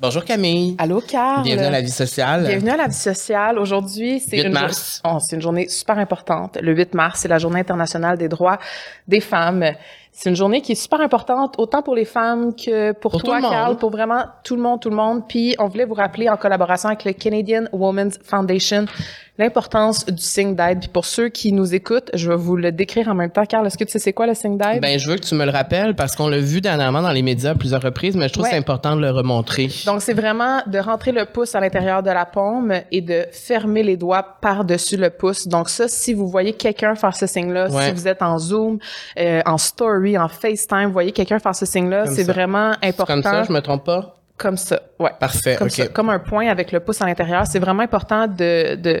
Bonjour Camille. Allô, Carl. Bienvenue à la vie sociale. Bienvenue à la vie sociale. Aujourd'hui, c'est 8 une, mars. jour- oh, c'est une journée super importante. Le 8 mars, c'est la journée internationale des droits des femmes. C'est une journée qui est super importante, autant pour les femmes que pour, Pour toi. Carl, pour vraiment tout le monde, tout le monde. Puis, on voulait vous rappeler, en collaboration avec le Canadian Women's Foundation, l'importance du signe d'aide. Puis, pour ceux qui nous écoutent, je vais vous le décrire en même temps. Carl, est-ce que tu sais c'est quoi le signe d'aide? Ben, je veux que tu me le rappelles parce qu'on l'a vu dernièrement dans les médias à plusieurs reprises, mais je trouve Ouais. que c'est important de le remontrer. Donc, c'est vraiment de rentrer le pouce à l'intérieur de la paume et de fermer les doigts par-dessus le pouce. Donc, ça, si vous voyez quelqu'un faire ce signe-là, Ouais. si vous êtes en Zoom, euh, en Story, en FaceTime, voyez quelqu'un faire ce signe-là, c'est vraiment important. Comme ça, je me trompe pas? Comme ça, ouais. Parfait, Comme, ok. ça, comme un point avec le pouce à l'intérieur. C'est vraiment important de, de,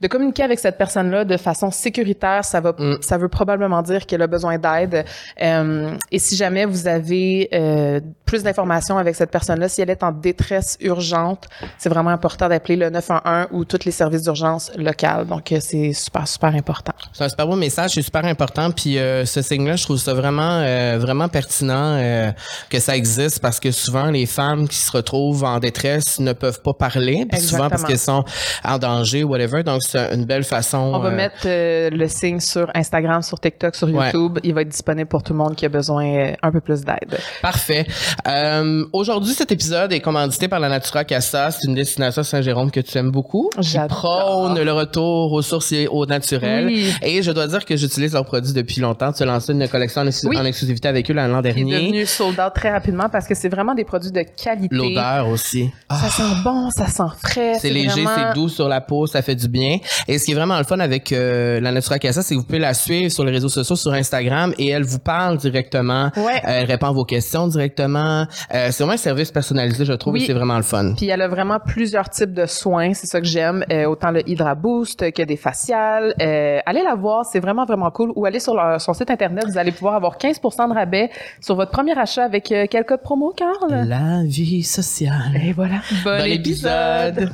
de communiquer avec cette personne-là de façon sécuritaire. Ça va, Mm. ça veut probablement dire qu'elle a besoin d'aide. Euh, et si jamais vous avez euh, plus d'informations avec cette personne-là, si elle est en détresse urgente, c'est vraiment important d'appeler le 911 ou tous les services d'urgence locales. Donc, euh, c'est super, super important. C'est un super beau message, c'est super important. Puis euh, ce signe-là, je trouve ça vraiment, euh, vraiment pertinent euh, que ça existe parce que souvent les femmes qui se retrouvent en détresse ne peuvent pas parler, souvent parce qu'elles sont en danger, whatever. Donc c'est une belle façon. On va euh, mettre euh, le signe sur Instagram, sur TikTok, sur Ouais. YouTube. Il va être disponible pour tout le monde qui a besoin euh, un peu plus d'aide. Parfait. Euh, Aujourd'hui, cet épisode est commandité par la Natura Casa. C'est une destination Saint-Jérôme que tu aimes beaucoup. J'adore. prône le retour aux sources et au naturel. Oui. Et je dois dire que j'utilise leurs produits depuis longtemps. Tu as lancé une collection en, exclu- Oui. en exclusivité avec eux l'an qui est dernier. devenu sold out très rapidement parce que c'est vraiment des produits de qualité. L'odeur aussi. Ah, Ça sent bon, ça sent frais. c'est léger, vraiment- c'est doux sur la peau, ça fait du bien. Et ce qui est vraiment le fun avec euh, la Natura Casa, c'est que vous pouvez la suivre sur les réseaux sociaux, sur Instagram, et elle vous parle directement. Ouais. Euh, elle répond à vos questions directement. Euh, c'est vraiment un service personnalisé, je trouve, Oui. et c'est vraiment le fun. Puis elle a vraiment plusieurs types de soins, c'est ça que j'aime, Euh, autant le Hydra Boost que des faciales. Euh, allez la voir, c'est vraiment vraiment cool. Ou allez sur leur, son site internet, vous allez pouvoir avoir 15% de rabais sur votre premier achat avec euh, quel code promo, Carl? La vie sociale. Et voilà. Bon, Bon épisode.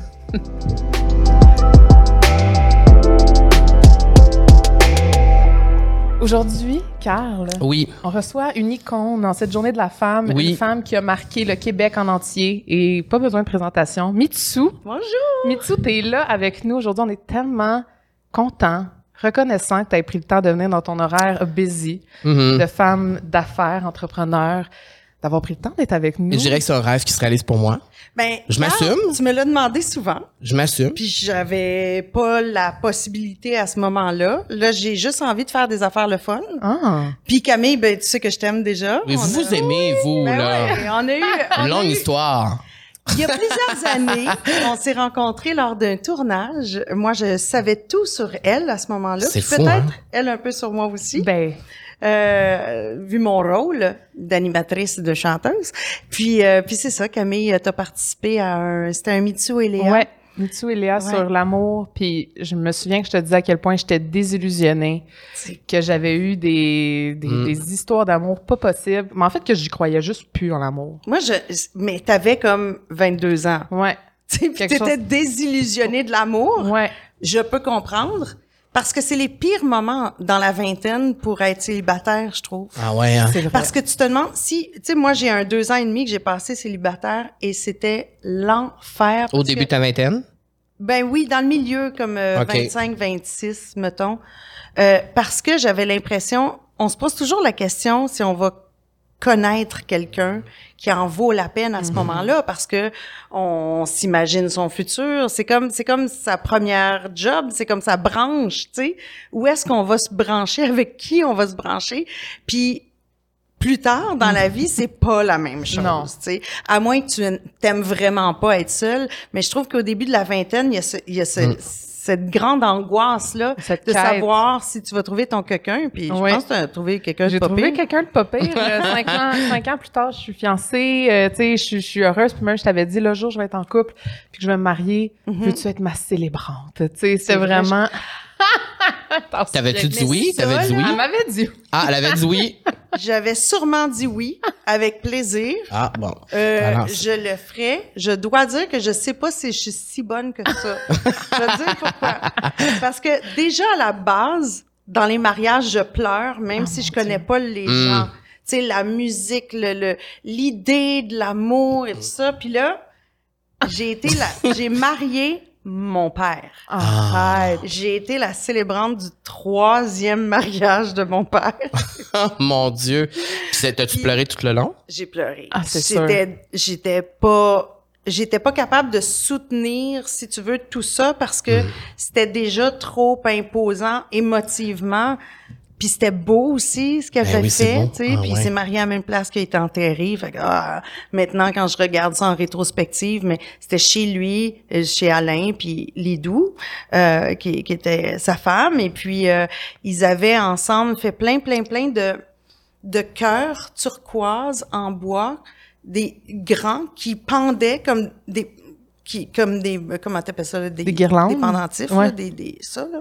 Aujourd'hui, Carl, Oui, on reçoit une icône dans cette journée de la femme, Oui. une femme qui a marqué le Québec en entier et pas besoin de présentation. Mitsu. Bonjour. Mitsu, t'es là avec nous aujourd'hui. On est tellement contents, reconnaissants que tu aies pris le temps de venir dans ton horaire busy Mhm. de femme d'affaires, entrepreneur, d'avoir pris le temps d'être avec nous. je dirais que c'est un rêve qui se réalise pour moi. Ben, Je m'assume. Tu me l'as demandé souvent, Je m'assume. puis j'avais pas la possibilité à ce moment-là. Là, j'ai juste envie de faire des affaires le fun. Ah, Puis Camille, ben tu sais que je t'aime déjà. Mais On vous a- vous aimez, vous, Ben là. ouais, on a eu Une longue eu- histoire. Il y a plusieurs années, on s'est rencontrés lors d'un tournage. Moi, je savais tout sur elle à ce moment-là. C'est fou, Peut-être hein? elle un peu sur moi aussi. ben, euh, vu mon rôle d'animatrice de chanteuse. Puis, euh, puis c'est ça, Camille, t'as participé à un, c'était un Mitsu et Léa. ouais. Mitsu et Léa Ouais. sur l'amour, puis je me souviens que je te disais à quel point j'étais désillusionnée, que j'avais eu des, des, Mm. des histoires d'amour pas possibles, mais en fait que j'y croyais juste plus en l'amour. Moi, je, mais t'avais comme 22 ans. Ouais, Puis t'étais chose- désillusionnée de l'amour. ouais. Je peux comprendre. Parce que c'est les pires moments dans la vingtaine pour être célibataire, je trouve. Ah ouais, hein? C'est vrai. Parce que tu te demandes si, tu sais, moi j'ai un deux ans et demi que j'ai passé célibataire et c'était l'enfer. Au début que- de ta vingtaine? Ben oui, dans le milieu, comme euh, Ok. 25, 26, mettons. Euh, parce que j'avais l'impression, on se pose toujours la question si on va connaître quelqu'un qui en vaut la peine à ce moment-là parce que on s'imagine son futur. C'est comme c'est comme sa première job c'est comme sa branche tu sais. Où est-ce qu'on va se brancher? Avec qui on va se brancher? Puis plus tard dans la vie, c'est pas la même chose, tu sais. À moins que tu t'aimes vraiment pas être seul, mais je trouve qu'au début de la vingtaine, il y a, ce- il y a ce- Mm. Cette grande angoisse là Cette de quête. savoir si tu vas trouver ton quelqu'un. Puis je Ouais. pense que tu as trouvé quelqu'un de J'ai trouvé quelqu'un de pas pire. Cinq, ans, cinq ans plus tard, je suis fiancée. euh, tu sais, je, suis- je suis heureuse. Puis même, je t'avais dit, le jour où je vais être en couple, puis que je vais me marier, veux-tu être ma célébrante? Tu sais, c'est vrai, vraiment... T'avais-tu dit oui? T'avais dit oui? Elle m'avait dit Ah, elle avait dit oui? J'avais sûrement dit oui, avec plaisir. Ah, bon. Euh, Alors, je le ferai. Je dois dire que je sais pas si je suis si bonne que ça. je vais te dire pourquoi. Parce que déjà à la base, dans les mariages, je pleure, même Oh si je connais Dieu. pas les Mm. gens. Tu sais, la musique, le, le- l'idée de l'amour et tout ça. Puis là, J'ai été la, j'ai marié mon père. Ah. J'ai été la célébrante du troisième mariage de mon père. Oh mon Dieu. Puis t'as-tu pleuré tout le long? J'ai pleuré. Ah, c'est sûr. J'étais, j'étais pas, j'étais pas capable de soutenir, si tu veux, tout ça parce que c'était déjà trop imposant émotivement. Puis c'était beau aussi ce qu'elle Ben avait oui, c'est fait, tu sais. Ah puis ouais. s'est marié à la même place qu'il était enterré. Fait que, ah, maintenant, quand je regarde ça en rétrospective, mais c'était chez lui, euh, chez Alain, puis Lidou, euh, qui, qui était sa femme. Et puis, euh, ils avaient ensemble fait plein, plein, plein de, de cœurs turquoise en bois, des grands qui pendaient comme des qui comme des euh, comment t'appelles ça là, des, Des guirlandes? des pendentifs Ouais. là, des des ça là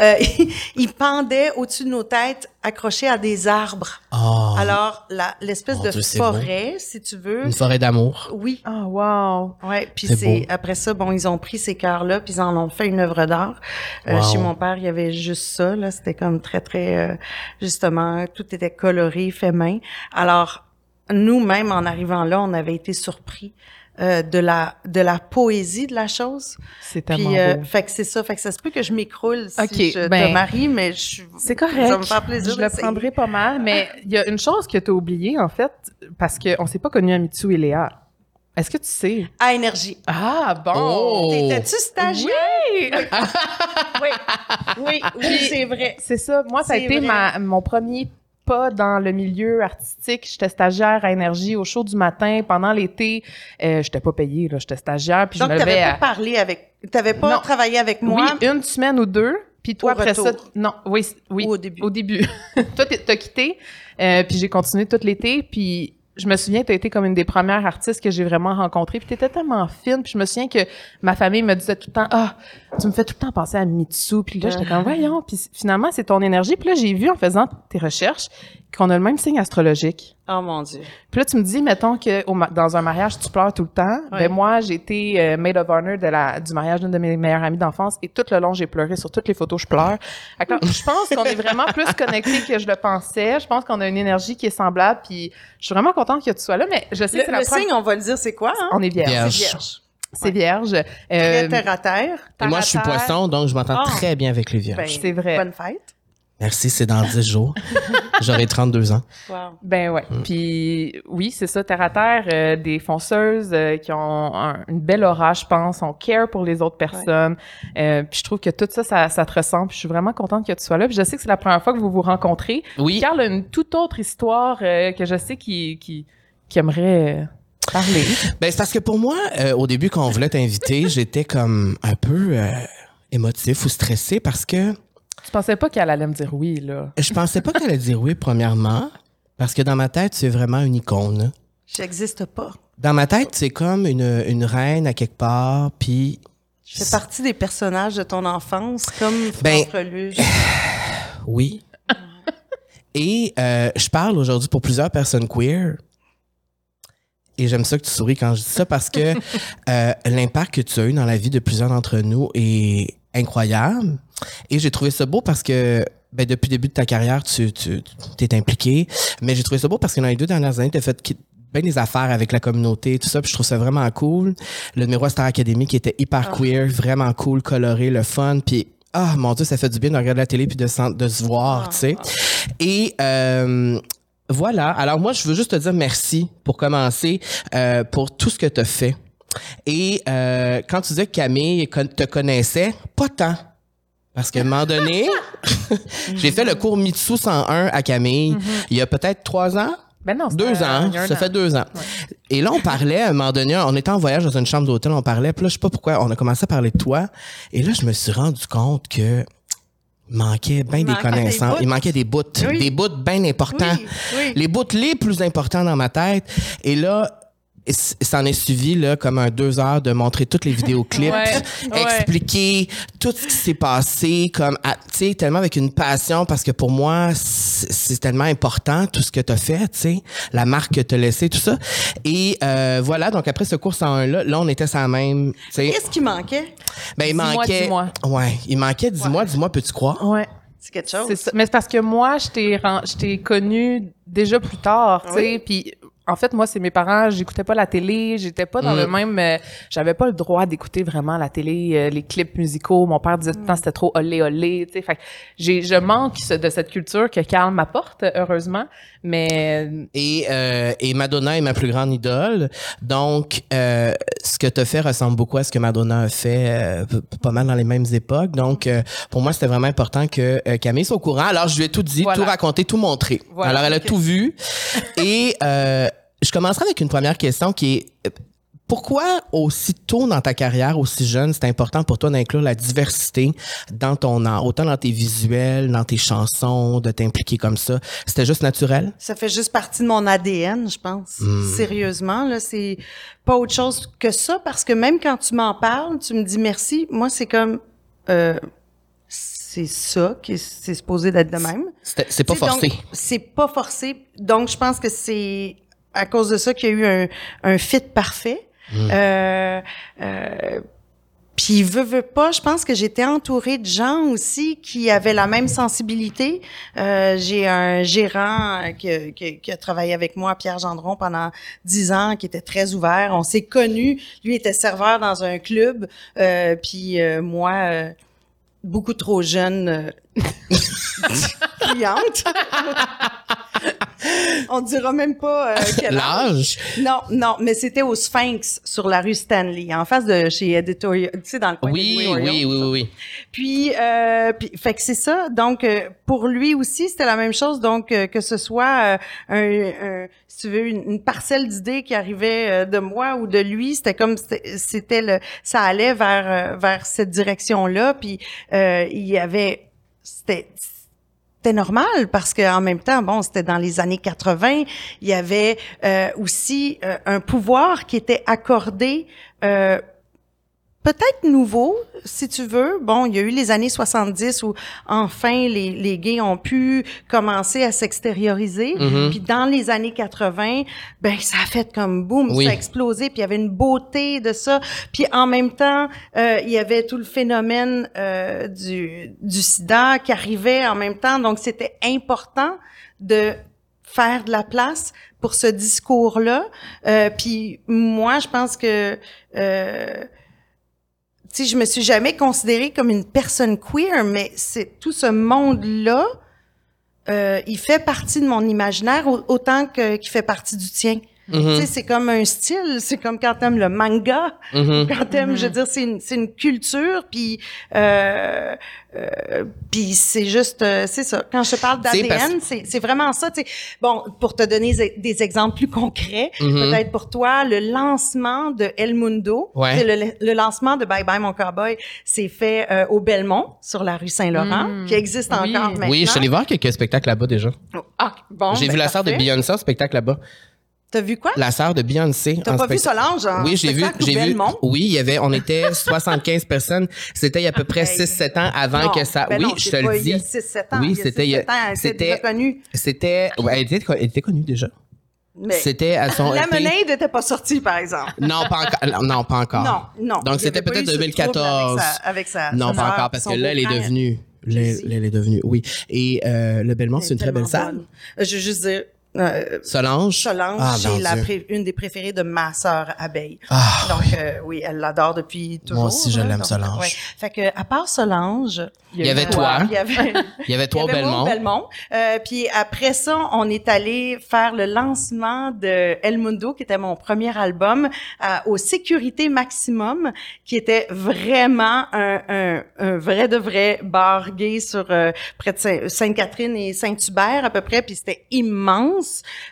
euh, ils pendaient au-dessus de nos têtes accrochés à des arbres Oh. alors la l'espèce de forêt si tu veux Une forêt d'amour. oui Ah, wow. Ouais, puis C'est après ça bon ils ont pris ces cœurs-là puis ils en ont fait une œuvre d'art. Euh, Wow. chez mon père, il y avait juste ça là, c'était comme très très euh, justement tout était coloré, fait main. Alors nous-mêmes en arrivant là, on avait été surpris euh, de la de la poésie de la chose. C'est tellement Puis euh, beau. fait que c'est ça, fait que ça se peut que je m'écroule si je ben, te marie mais je C'est correct. Ça me faire plaisir Je le prendrai pas mal, mais il y a une chose que tu as oubliée, en fait, parce qu'on s'est pas connus à Mitsu et Léa. Est-ce que tu sais? à énergie. Ah, bon! Oh! T'étais-tu stagiaire? Oui! Oui. Oui, oui, c'est vrai. C'est ça. Moi, ça a été ma, mon premier pas dans le milieu artistique. J'étais stagiaire à Énergie au show du matin pendant l'été. Euh, j'étais pas payée, là. J'étais stagiaire, puis Donc, je me t'avais pas à... parlé avec, t'avais pas Non. travaillé avec moi? Oui, une semaine ou deux. Puis toi, Au après ça... Non, oui, oui. ou au début. Au début. toi, t'as quitté, euh, puis j'ai continué tout l'été, puis je me souviens, t'as été comme une des premières artistes que j'ai vraiment rencontrées, puis t'étais tellement fine, puis je me souviens que ma famille me disait tout le temps, ah, tu me fais tout le temps penser à Mitsu, puis là, j'étais comme, voyons, puis finalement, c'est ton énergie, puis là, j'ai vu en faisant tes recherches qu'on a le même signe astrologique. Oh mon Dieu. Puis là, tu me dis, mettons que au dans un mariage, tu pleures tout le temps. Ben moi, j'ai été euh, maid of honor de la, du mariage d'une de mes meilleures amies d'enfance et tout le long, j'ai pleuré. Sur toutes les photos, je pleure. Je pense qu'on est vraiment plus connectés que je le pensais. Je pense qu'on a une énergie qui est semblable. Puis je suis vraiment contente que tu sois là, mais je sais Le, que la le signe, on va le dire, c'est quoi, hein? On est vierge. Vierge. C'est vierge. C'est vierge. Très Euh, terre à terre. Et moi, je suis poisson, donc je m'entends Ah. très bien avec les vierges. Ben, C'est vrai. Bonne fête. Merci, c'est dans 10 jours. J'aurai 32 ans. Wow. Ben ouais. Puis oui, c'est ça, terre à terre, euh, des fonceuses euh, qui ont un- une belle aura, je pense, on care pour les autres personnes. Euh, puis je trouve que tout ça, ça, ça te ressemble. Puis je suis vraiment contente que tu sois là. Puis je sais que c'est la première fois que vous vous rencontrez. Oui. Carl a une toute autre histoire euh, que je sais qui, qui, qui aimerait euh, parler. Ben, c'est parce que pour moi, euh, au début, quand on voulait t'inviter, j'étais comme un peu euh, émotif ou stressé parce que Tu pensais pas qu'elle allait me dire oui, là? je pensais pas qu'elle allait dire oui, premièrement, parce que dans ma tête, c'est vraiment une icône. J'existe pas. Dans ma tête, c'est comme une, une reine à quelque part, puis Je fais partie des personnages de ton enfance, comme Ben, oui. Et euh, je parle aujourd'hui pour plusieurs personnes queer. Et j'aime ça que tu souris quand je dis ça parce que euh, l'impact que tu as eu dans la vie de plusieurs d'entre nous est incroyable. Et j'ai trouvé ça beau parce que ben, depuis le début de ta carrière, tu, tu t'es impliqué. Mais j'ai trouvé ça beau parce que dans les deux dernières années, tu as fait bien des affaires avec la communauté, tout ça. Puis je trouve ça vraiment cool. Le numéro à Star Academy qui était hyper queer, vraiment cool, coloré, le fun. Puis ah mon dieu, ça fait du bien de regarder la télé puis de, s'en- de se voir, Ah, tu sais. Et euh, voilà. Alors moi, je veux juste te dire merci pour commencer, euh, pour tout ce que tu as fait. Et euh, quand tu disais que Camille te connaissait, pas tant. Parce qu'à un moment donné, j'ai fait le cours Mitsu 101 à Camille il y a peut-être trois ans? Ben non, Deux ans, ça an. fait deux ans. Et là, on parlait, à un moment donné, on était en voyage dans une chambre d'hôtel, on parlait, puis là, je sais pas pourquoi, on a commencé à parler de toi. Et là, je me suis rendu compte que il manquait bien des connaissances. il manquait des bouts. Oui. Des bouts bien importants. Oui, oui. Les bouts les plus importants dans ma tête. Et là, ça en est suivi là, comme un deux heures de montrer toutes les vidéoclips, Ouais, ouais. expliquer tout ce qui s'est passé, comme, à- tu sais, tellement avec une passion, parce que pour moi, c'est tellement important tout ce que tu as fait, tu sais, la marque que tu as laissée, tout ça. Et euh, voilà, donc après ce cours 101-là, là, on était la même, tu sais, Qu'est-ce qui manquait? ben, il manquait... dis-moi. Ouais, il manquait, dis-moi, dis-moi, peux-tu croire? Ouais. C'est quelque chose? Ça. Mais c'est parce que moi, je t'ai ren- je t'ai connu déjà plus tard, tu sais, Oui. puis en fait, moi, c'est mes parents, j'écoutais pas la télé, j'étais pas dans le mm. même, euh, j'avais pas le droit d'écouter vraiment la télé, euh, les clips musicaux. Mon père disait tout le temps c'était trop olé olé, tu sais. Fait j'ai, je manque de cette culture que Carl m'apporte, heureusement. Mais et euh, et Madonna est ma plus grande idole, donc ce que tu fait ressemble beaucoup à ce que Madonna a fait, pas mal dans les mêmes époques. Donc pour moi, c'était vraiment important que Camille soit au courant. Alors je lui ai tout dit, tout raconté, tout montré. Alors elle a tout vu et je commencerai avec une première question qui est pourquoi aussi tôt dans ta carrière, aussi jeune, c'est important pour toi d'inclure la diversité dans ton art, autant dans tes visuels, dans tes chansons, de t'impliquer comme ça? C'était juste naturel? Ça fait juste partie de mon ADN, je pense. Hmm. Sérieusement, là, c'est pas autre chose que ça parce que même quand tu m'en parles, tu me dis merci. Moi, c'est comme, euh, c'est ça qui c'est supposé d'être de même. C'est pas forcé. C'est pas forcé. Donc, je pense que c'est à cause de ça qu'il y a eu un, un fit parfait. Mmh. Euh, euh, puis veut, veut pas, je pense que j'étais entourée de gens aussi qui avaient la même sensibilité. Euh, j'ai un gérant qui, qui, qui, a travaillé avec moi, Pierre Gendron, pendant dix ans, qui était très ouvert. On s'est connus. Lui était serveur dans un club, euh, puis euh, moi, euh, beaucoup trop jeune cliente. On dira même pas euh, quel âge. Non, non, mais c'était au Sphinx sur la rue Stanley, en face de chez Editorial, tu sais, dans le coin oui, oui, oui, oui, oui. Puis, euh, puis, fait que c'est ça. Donc, euh, pour lui aussi, c'était la même chose. Donc, euh, que ce soit un, un, si tu veux, une, parcelle d'idées qui arrivait de moi ou de lui, c'était comme, c'était le, ça allait vers vers cette direction-là. Puis, il y avait, c'était c'était normal parce que en même temps, bon, c'était dans les années 80, il y avait euh, aussi euh, un pouvoir qui était accordé euh, peut-être nouveau, si tu veux. Bon, il y a eu les années 70 où enfin les, les gays ont pu commencer à s'extérioriser. Mm-hmm. Puis dans les années 80, ben ça a fait comme boum, ça a explosé. Puis il y avait une beauté de ça. Puis en même temps, euh, il y avait tout le phénomène euh, du, du sida qui arrivait en même temps. Donc c'était important de faire de la place pour ce discours-là. Euh, puis moi, je pense que euh, sais, je me suis jamais considérée comme une personne queer, mais c'est tout ce monde-là, euh, il fait partie de mon imaginaire autant qu'il fait partie du tien. Mm-hmm. Tu sais, c'est comme un style, c'est comme quand t'aimes le manga, mm-hmm. quand t'aimes, je veux dire, c'est une, c'est une culture, puis euh, euh, puis c'est juste, euh, c'est ça. Quand je parle d'ADN, c'est, vraiment ça. Tu sais. Bon, pour te donner des exemples plus concrets, mm-hmm. peut-être pour toi, le lancement de El Mundo, le, le, lancement de Bye Bye Mon Cowboy, c'est fait euh, au Belmont, sur la rue Saint-Laurent, mm. qui existe encore maintenant. Oui, je suis allée voir quelques spectacles là-bas déjà. Ah, bon. J'ai vu ben, la sœur de Beyoncé en spectacle là-bas. T'as vu quoi? La sœur de Beyoncé. T'as pas vu Solange? Oui, j'ai vu, j'ai vu. Oui, il y avait, on était 75 personnes. C'était il y a à peu près 6-7 ans avant que ça. Ben oui, je te le dis. Il y a 6-7 ans. Oui, c'était. C'était. C'était. Elle était, elle était connue déjà. C'était à son. La monnaie n'était pas sortie, par exemple. Non, pas encore. Non, pas encore. Non, non. Donc c'était peut-être 2014. Avec sa, non, pas encore, parce que là, elle est devenue. Elle est devenue, oui. Et euh, le Belmont, c'est une très belle salle. Je veux juste dire, euh, Solange? Solange, ah, c'est la une des préférées de ma sœur Abeille. Ah. Donc euh, oui, elle l'adore depuis toujours. Moi aussi, je l'aime Solange. Ouais. Fait que à part Solange, il y avait toi. Il y avait, il y avait toi au Belmont. Belmont. Euh, puis après ça, on est allé faire le lancement de El Mundo, qui était mon premier album, euh, au Sécurité Maximum, qui était vraiment un, un, un vrai de vrai bar gay sur euh, près de Sainte-Catherine et Saint-Hubert à peu près. Puis c'était immense.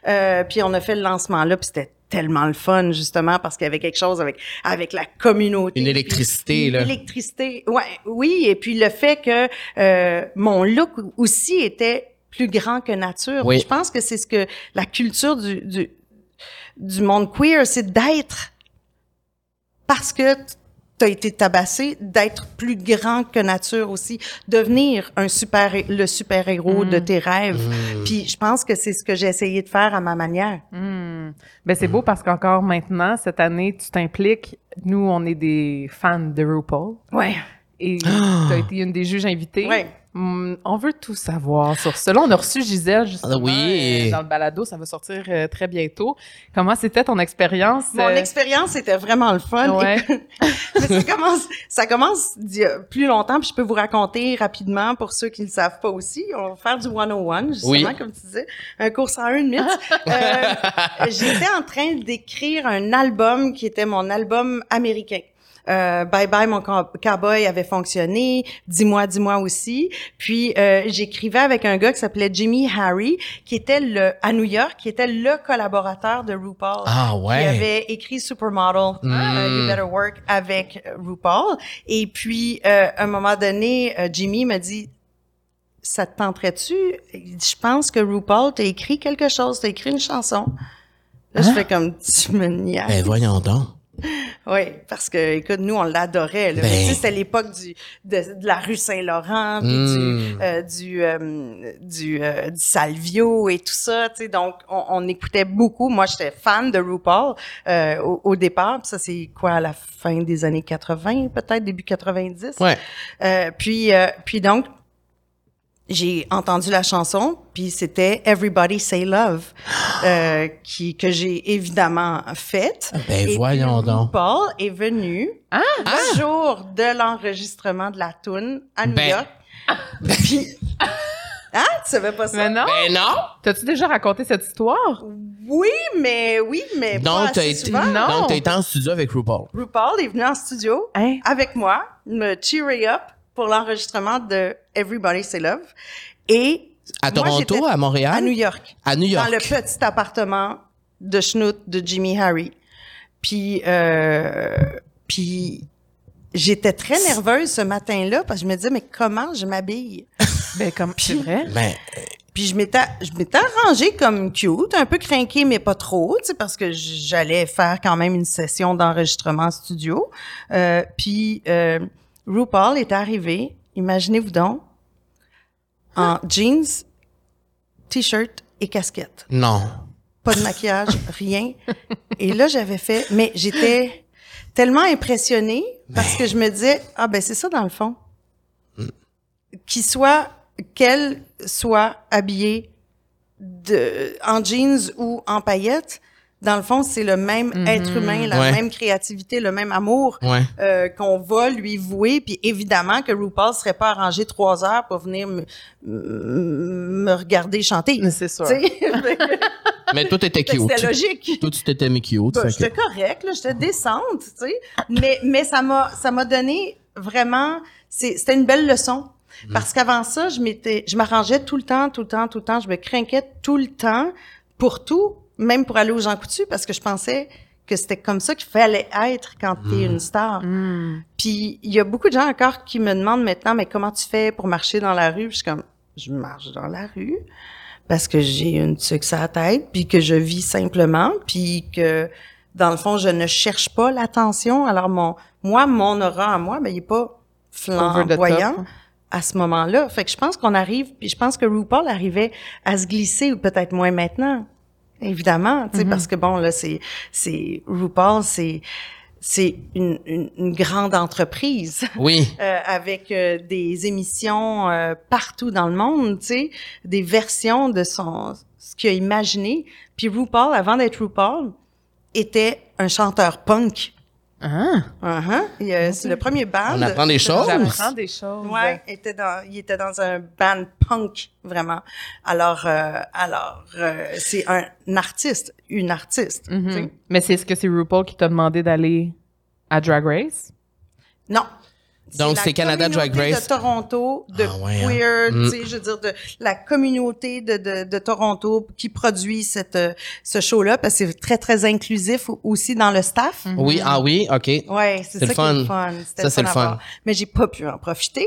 Euh, puis on a fait le lancement là, puis c'était tellement le fun justement parce qu'il y avait quelque chose avec avec la communauté. Une électricité là. électricité ouais oui et puis le fait que euh, mon look aussi était plus grand que nature. Oui. je pense que c'est ce que la culture du du, du monde queer c'est d'être parce que tu as été tabassé, d'être plus grand que nature aussi, devenir un super le super héros de mm. tes rêves. Mm. Puis je pense que c'est ce que j'ai essayé de faire à ma manière. Mm. Ben c'est beau parce qu'encore maintenant cette année tu t'impliques. Nous on est des fans de RuPaul. Ouais. et tu as été une des juges invitées. Ouais. Hum, on veut tout savoir sur cela. On a reçu Gisèle justement Ah oui. euh, dans le balado, ça va sortir euh, très bientôt. Comment c'était ton expérience? Mon euh, expérience était vraiment le fun. Ouais. Ça commence, ça commence d'il y a plus longtemps, puis je peux vous raconter rapidement pour ceux qui ne le savent pas aussi. On va faire du 101, justement, Oui. comme tu disais, un cours 101 minutes. Euh, J'étais en train d'écrire un album qui était mon album américain. Euh, bye bye mon cow- cowboy avait fonctionné, dis-moi dis-moi aussi. Puis euh, j'écrivais avec un gars qui s'appelait Jimmy Harry, qui était le à New York, qui était le collaborateur de RuPaul Ah qui ouais. avait écrit Supermodel, Mm. euh, You Better Work avec euh, RuPaul. Et puis, euh, à un moment donné, Jimmy m'a dit, ça te tenterait-tu? Je pense que RuPaul t'a écrit quelque chose, t'a écrit une chanson. Là, je Hein? fais comme, tu me niaises. Ben voyons donc. Oui, parce que, écoute, nous, on l'adorait. Ben. Tu sais, c'était l'époque du de, de la rue Saint-Laurent, puis du euh, du euh, du, euh, du Salvio et tout ça. Tu sais, donc on, on écoutait beaucoup. Moi, j'étais fan de RuPaul euh, au, au départ. Puis ça, c'est quoi à la fin des années 80, peut-être début 90. Ouais. Euh, puis euh, puis donc j'ai entendu la chanson, puis c'était Everybody Say Love, euh, qui que j'ai évidemment faite. Ben Et voyons puis, donc. Paul est venu Ah! le jour de l'enregistrement de la tune à New Ben. York. Puis, hein, tu savais pas ça? Mais non? Ben non. T'as-tu déjà raconté cette histoire? Oui, mais oui, mais pas Donc, t'as assez été, souvent. Non. donc, t'as été en studio avec RuPaul. RuPaul est venu en studio Hein? avec moi, me cheerer up pour l'enregistrement de Everybody Say Love. Et À Toronto, à Montréal? à New York. À New York. dans le petit appartement de schnout de Jimmy Harry. Puis, euh, puis j'étais très nerveuse ce matin-là parce que je me disais, mais comment je m'habille? Ben, comme, c'est vrai? Ben, Puis je m'étais, je m'étais arrangée comme cute, un peu crinquée, mais pas trop, tu sais, parce que j'allais faire quand même une session d'enregistrement en studio. Euh, puis euh, RuPaul est arrivé, imaginez-vous donc, en jeans, t-shirt et casquette non. pas de maquillage, rien. Et là, j'avais fait, mais j'étais tellement impressionnée parce que je me disais, ah ben c'est ça dans le fond. Qu'il soit, qu'elle soit habillée de, en jeans ou en paillettes, dans le fond, c'est le même être humain, la Ouais. même créativité, le même amour Ouais. euh, qu'on va lui vouer. Puis évidemment que RuPaul serait pas arrangé trois heures pour venir me, regarder chanter. Mais c'est sûr. Tu sais? Mais toi, t'étais Fait que cute. C'était logique. Toi, tu t'étais mis cute. Ben, j'étais que- correct, là, j'étais décente, tu sais. Mais, mais ça m'a, ça m'a donné vraiment, c'est, c'était une belle leçon. Mm. Parce qu'avant ça, je m'étais, je m'arrangeais tout le temps, tout le temps, tout le temps. Je me craquais tout le temps pour tout, même pour aller aux Jean Coutu, parce que je pensais que c'était comme ça qu'il fallait être quand Mm. t'es une star. Hmm. Puis il y a beaucoup de gens encore qui me demandent maintenant, mais comment tu fais pour marcher dans la rue? Puis je suis comme, je marche dans la rue parce que j'ai une tuque à la tête, puis que je vis simplement, puis que dans le fond, je ne cherche pas l'attention. Alors mon, moi, mon aura à moi, ben il est pas flamboyant à ce moment-là. Fait que je pense qu'on arrive, puis je pense que RuPaul arrivait à se glisser, ou peut-être moins maintenant, évidemment, tu sais, parce que bon, là, c'est, c'est, RuPaul, c'est, c'est une, une, une grande entreprise Oui. euh, avec euh, des émissions euh, partout dans le monde, tu sais, des versions de son ce qu'il a imaginé. Puis RuPaul, avant d'être RuPaul, était un chanteur punk. Ah, Uh-huh. Euh, C'est le premier band. On apprend des choses. j'apprends des choses. Ouais, il était dans, il était dans un band punk vraiment. Alors, euh, alors, euh, c'est un artiste, une artiste. Mhm. sais. Mais c'est ce que c'est RuPaul qui t'a demandé d'aller à Drag Race? Non. Donc, c'est Canada Drag Race. de Toronto, de Ah ouais, hein. queer, Mm. tu sais, je veux dire, de la communauté de, de, de Toronto qui produit cette, euh, ce show-là, parce que c'est très, très inclusif au- aussi dans le staff. Oui, ah oui, OK. Ouais, c'est ça le qui est le fun. fun. Ça, c'est le fun. Mais j'ai pas pu en profiter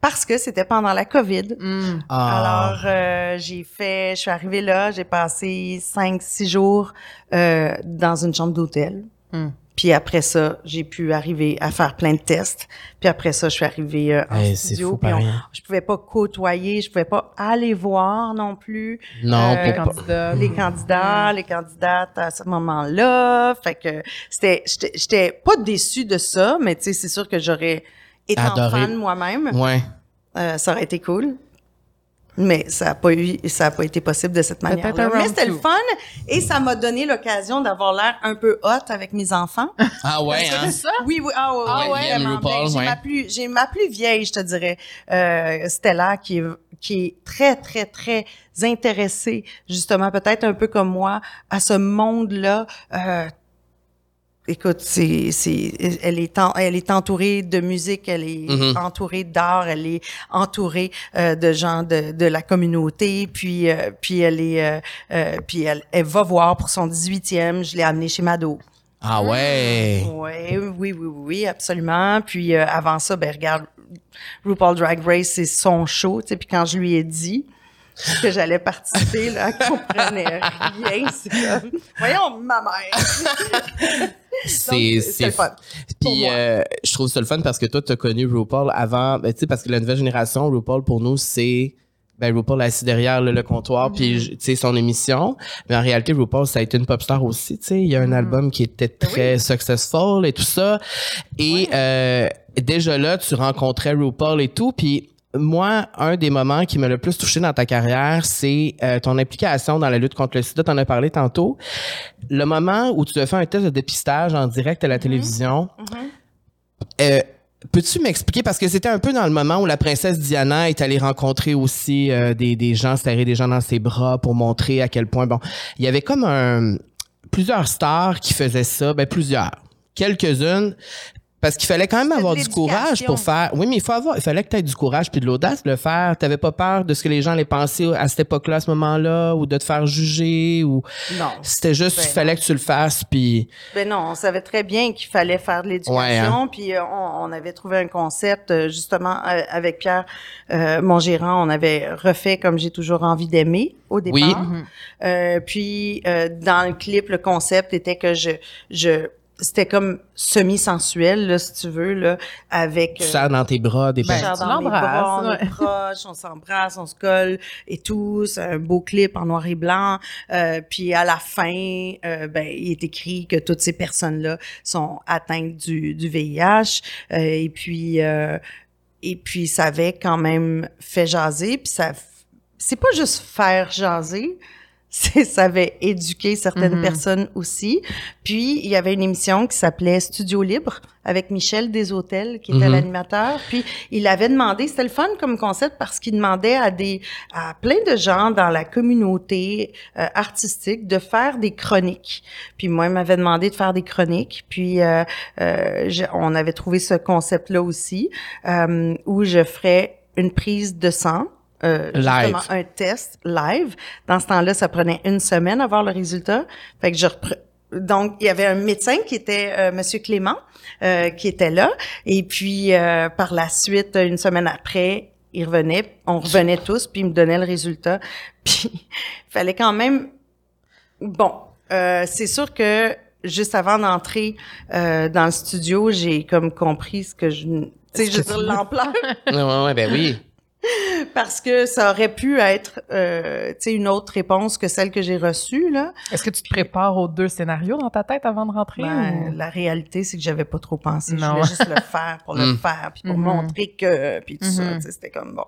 parce que c'était pendant la COVID. Hmm. Ah. Alors, euh, j'ai fait, je suis arrivée là, j'ai passé cinq, six jours euh, dans une chambre d'hôtel. Hmm. Puis après ça, j'ai pu arriver à faire plein de tests. Puis après ça, je suis arrivée euh, en Hey, studio. fou, puis on- je pouvais pas côtoyer, je pouvais pas aller voir non plus Non, Euh, Les candidats. les candidats, les candidates à ce moment-là. Fait que c'était, j'étais, j'étais pas déçue de ça, mais tu sais, c'est sûr que j'aurais étant Adoré. fan moi-même, Ouais. euh, ça aurait été cool. Mais ça n'a pas eu, ça a pas été possible de cette manière-là. un Mais c'était le fun et ça m'a donné l'occasion d'avoir l'air un peu hot avec mes enfants. Ah ouais, hein? ça? Oui, oui, ah, ouais, Ah ouais, j'ai ouais. ma plus, j'ai ma plus vieille, je te dirais, euh, Stella, qui est, qui est très, très, très intéressée, justement, peut-être un peu comme moi, à ce monde-là. Euh, écoute, c'est, c'est, elle est, en- elle est entourée de musique, elle est Mhm. entourée d'art, elle est entourée euh, de gens de, de la communauté, puis, euh, puis elle est, euh, euh, puis elle, elle va voir pour son 18e, je l'ai amenée chez Mado. Ah ouais. Ouais, oui, oui, oui, oui, absolument. Puis euh, avant ça, ben regarde, RuPaul Drag Race, c'est son show, tu sais. Puis quand je lui ai dit que j'allais participer, là, elle comprenait rien. C'est comme, voyons, ma mère. C'est c'est le fun. Puis euh, je trouve ça le fun parce que toi, tu as connu RuPaul avant. Ben, tu sais, parce que la nouvelle génération, RuPaul, pour nous, c'est. Ben, RuPaul assis derrière le, le comptoir, Mm-hmm. puis tu sais, son émission. Mais en réalité, RuPaul, ça a été une pop star aussi. Tu sais, il y a Mm-hmm. un album qui était très successful et tout ça. Et euh, déjà là, tu rencontrais RuPaul et tout. Puis moi, un des moments qui m'a le plus touché dans ta carrière, c'est euh, ton implication dans la lutte contre le sida. Tu en as parlé tantôt. Le moment où tu as fait un test de dépistage en direct à la télévision, euh, Peux-tu m'expliquer, parce que c'était un peu dans le moment où la princesse Diana est allée rencontrer aussi euh, des, des gens, serrer des gens dans ses bras pour montrer à quel point, bon, il y avait comme un, plusieurs stars qui faisaient ça, ben plusieurs, quelques-unes, parce qu'il fallait quand même avoir du courage pour faire. Oui, mais il faut avoir, il fallait que tu aies du courage puis de l'audace de le faire. T'avais pas peur de ce que les gens allaient penser à cette époque-là, à ce moment-là, ou de te faire juger, ou Non. c'était juste, Ben il fallait que tu le fasses, puis Ben non, on savait très bien qu'il fallait faire de l'éducation, Ouais, hein. puis euh, on, on avait trouvé un concept euh, justement euh, avec Pierre, euh, mon gérant, on avait refait comme j'ai toujours envie d'aimer au départ. Oui. Euh, puis euh, dans le clip, le concept était que je je c'était comme semi-sensuel là, si tu veux là, avec tu euh, dans tes bras des je Ben, tu dans mes bras, on est proches, on s'embrasse, on se colle et tout. C'est un beau clip en noir et blanc. Euh, puis à la fin, euh, ben, il est écrit que toutes ces personnes-là sont atteintes du, du VIH. Euh, et puis, euh, et puis ça avait quand même fait jaser. Puis ça, c'est pas juste faire jaser. Ça avait éduqué certaines Mhm. personnes aussi. Puis, il y avait une émission qui s'appelait Studio Libre avec Michel Deshôtels, qui était Mhm. l'animateur. Puis, il avait demandé, c'était le fun comme concept parce qu'il demandait à des, à plein de gens dans la communauté euh, artistique de faire des chroniques. Puis, moi, il m'avait demandé de faire des chroniques. Puis, euh, euh, on avait trouvé ce concept-là aussi, euh, où je ferais une prise de sang. Euh, Live. justement, un test live. Dans ce temps-là, ça prenait une semaine à voir le résultat. Fait que je repre- donc, il y avait un médecin qui était euh, Monsieur Clément, euh, qui était là. Et puis, euh, par la suite, une semaine après, il revenait, on revenait tous, puis il me donnait le résultat. Puis, il fallait quand même... Bon, euh, c'est sûr que juste avant d'entrer euh, dans le studio, j'ai comme compris ce que je... Tu sais, je veux dire, l'ampleur. ouais, ouais, ben oui. parce que ça aurait pu être, euh, tu sais, une autre réponse que celle que j'ai reçue, là. Est-ce que tu te prépares aux deux scénarios dans ta tête avant de rentrer? Ben, ou- la réalité, c'est que j'avais pas trop pensé. Je Non. voulais juste le faire pour le Mm. faire, puis pour Mhm. montrer que, puis tout ça, Mhm. tu sais, c'était comme bon.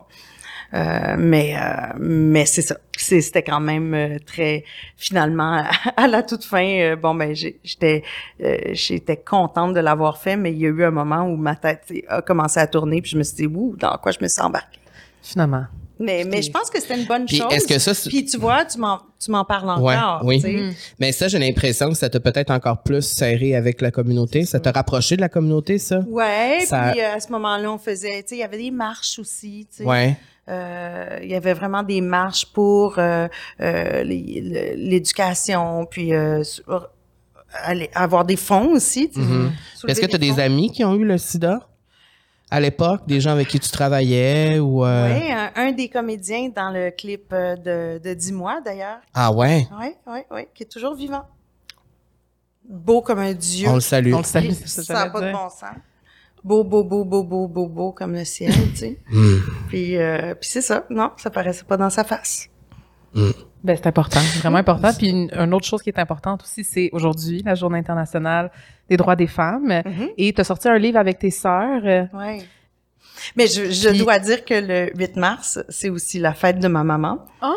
Euh, mais euh, mais c'est ça. C'est- C'était quand même euh, très finalement à la toute fin. euh, bon ben j'ai- j'étais euh, j'étais contente de l'avoir fait, mais il y a eu un moment où ma tête tu sais, a commencé à tourner, puis je me suis dit ouh dans quoi je me suis embarquée? Finalement. Mais mais je pense que c'était une bonne Puis chose. est-ce que ça, c'est- Puis tu vois, tu m'en tu m'en parles encore. oui. tu sais. Mhm. Mais ça, j'ai l'impression que ça t'a peut-être encore plus serré avec la communauté. Ça t'a rapproché de la communauté, ça? Ouais, Ça- puis euh, à ce moment-là, on faisait, tu sais, il y avait des marches aussi, tu sais. Ouais. Euh, il y avait vraiment des marches pour euh, euh, les- le- l'éducation, puis euh, sur- aller- avoir des fonds aussi. tu sais. Mhm. Soulever Est-ce que tu as des fonds. amis qui ont eu le sida? À l'époque? Des gens avec qui tu travaillais ou. euh, Oui, un, un des comédiens dans le clip euh, de, de 10 mois, d'ailleurs. Ah ouais? Oui, oui, oui, qui est toujours vivant. Beau comme un dieu. On le salue. On le salue, ça n'a pas de bon sens. Beau, beau, beau, beau, beau, beau, beau, comme le ciel, tu sais. Hmm. Puis, euh, puis c'est ça. Non, ça paraissait pas dans sa face. Ben, c'est important, vraiment important. Puis une, une autre chose qui est importante aussi, c'est aujourd'hui la Journée internationale des droits des femmes. Mhm. Et tu as sorti un livre avec tes sœurs. Ouais. Mais je, je dois dire que le 8 mars, c'est aussi la fête de ma maman. Ah!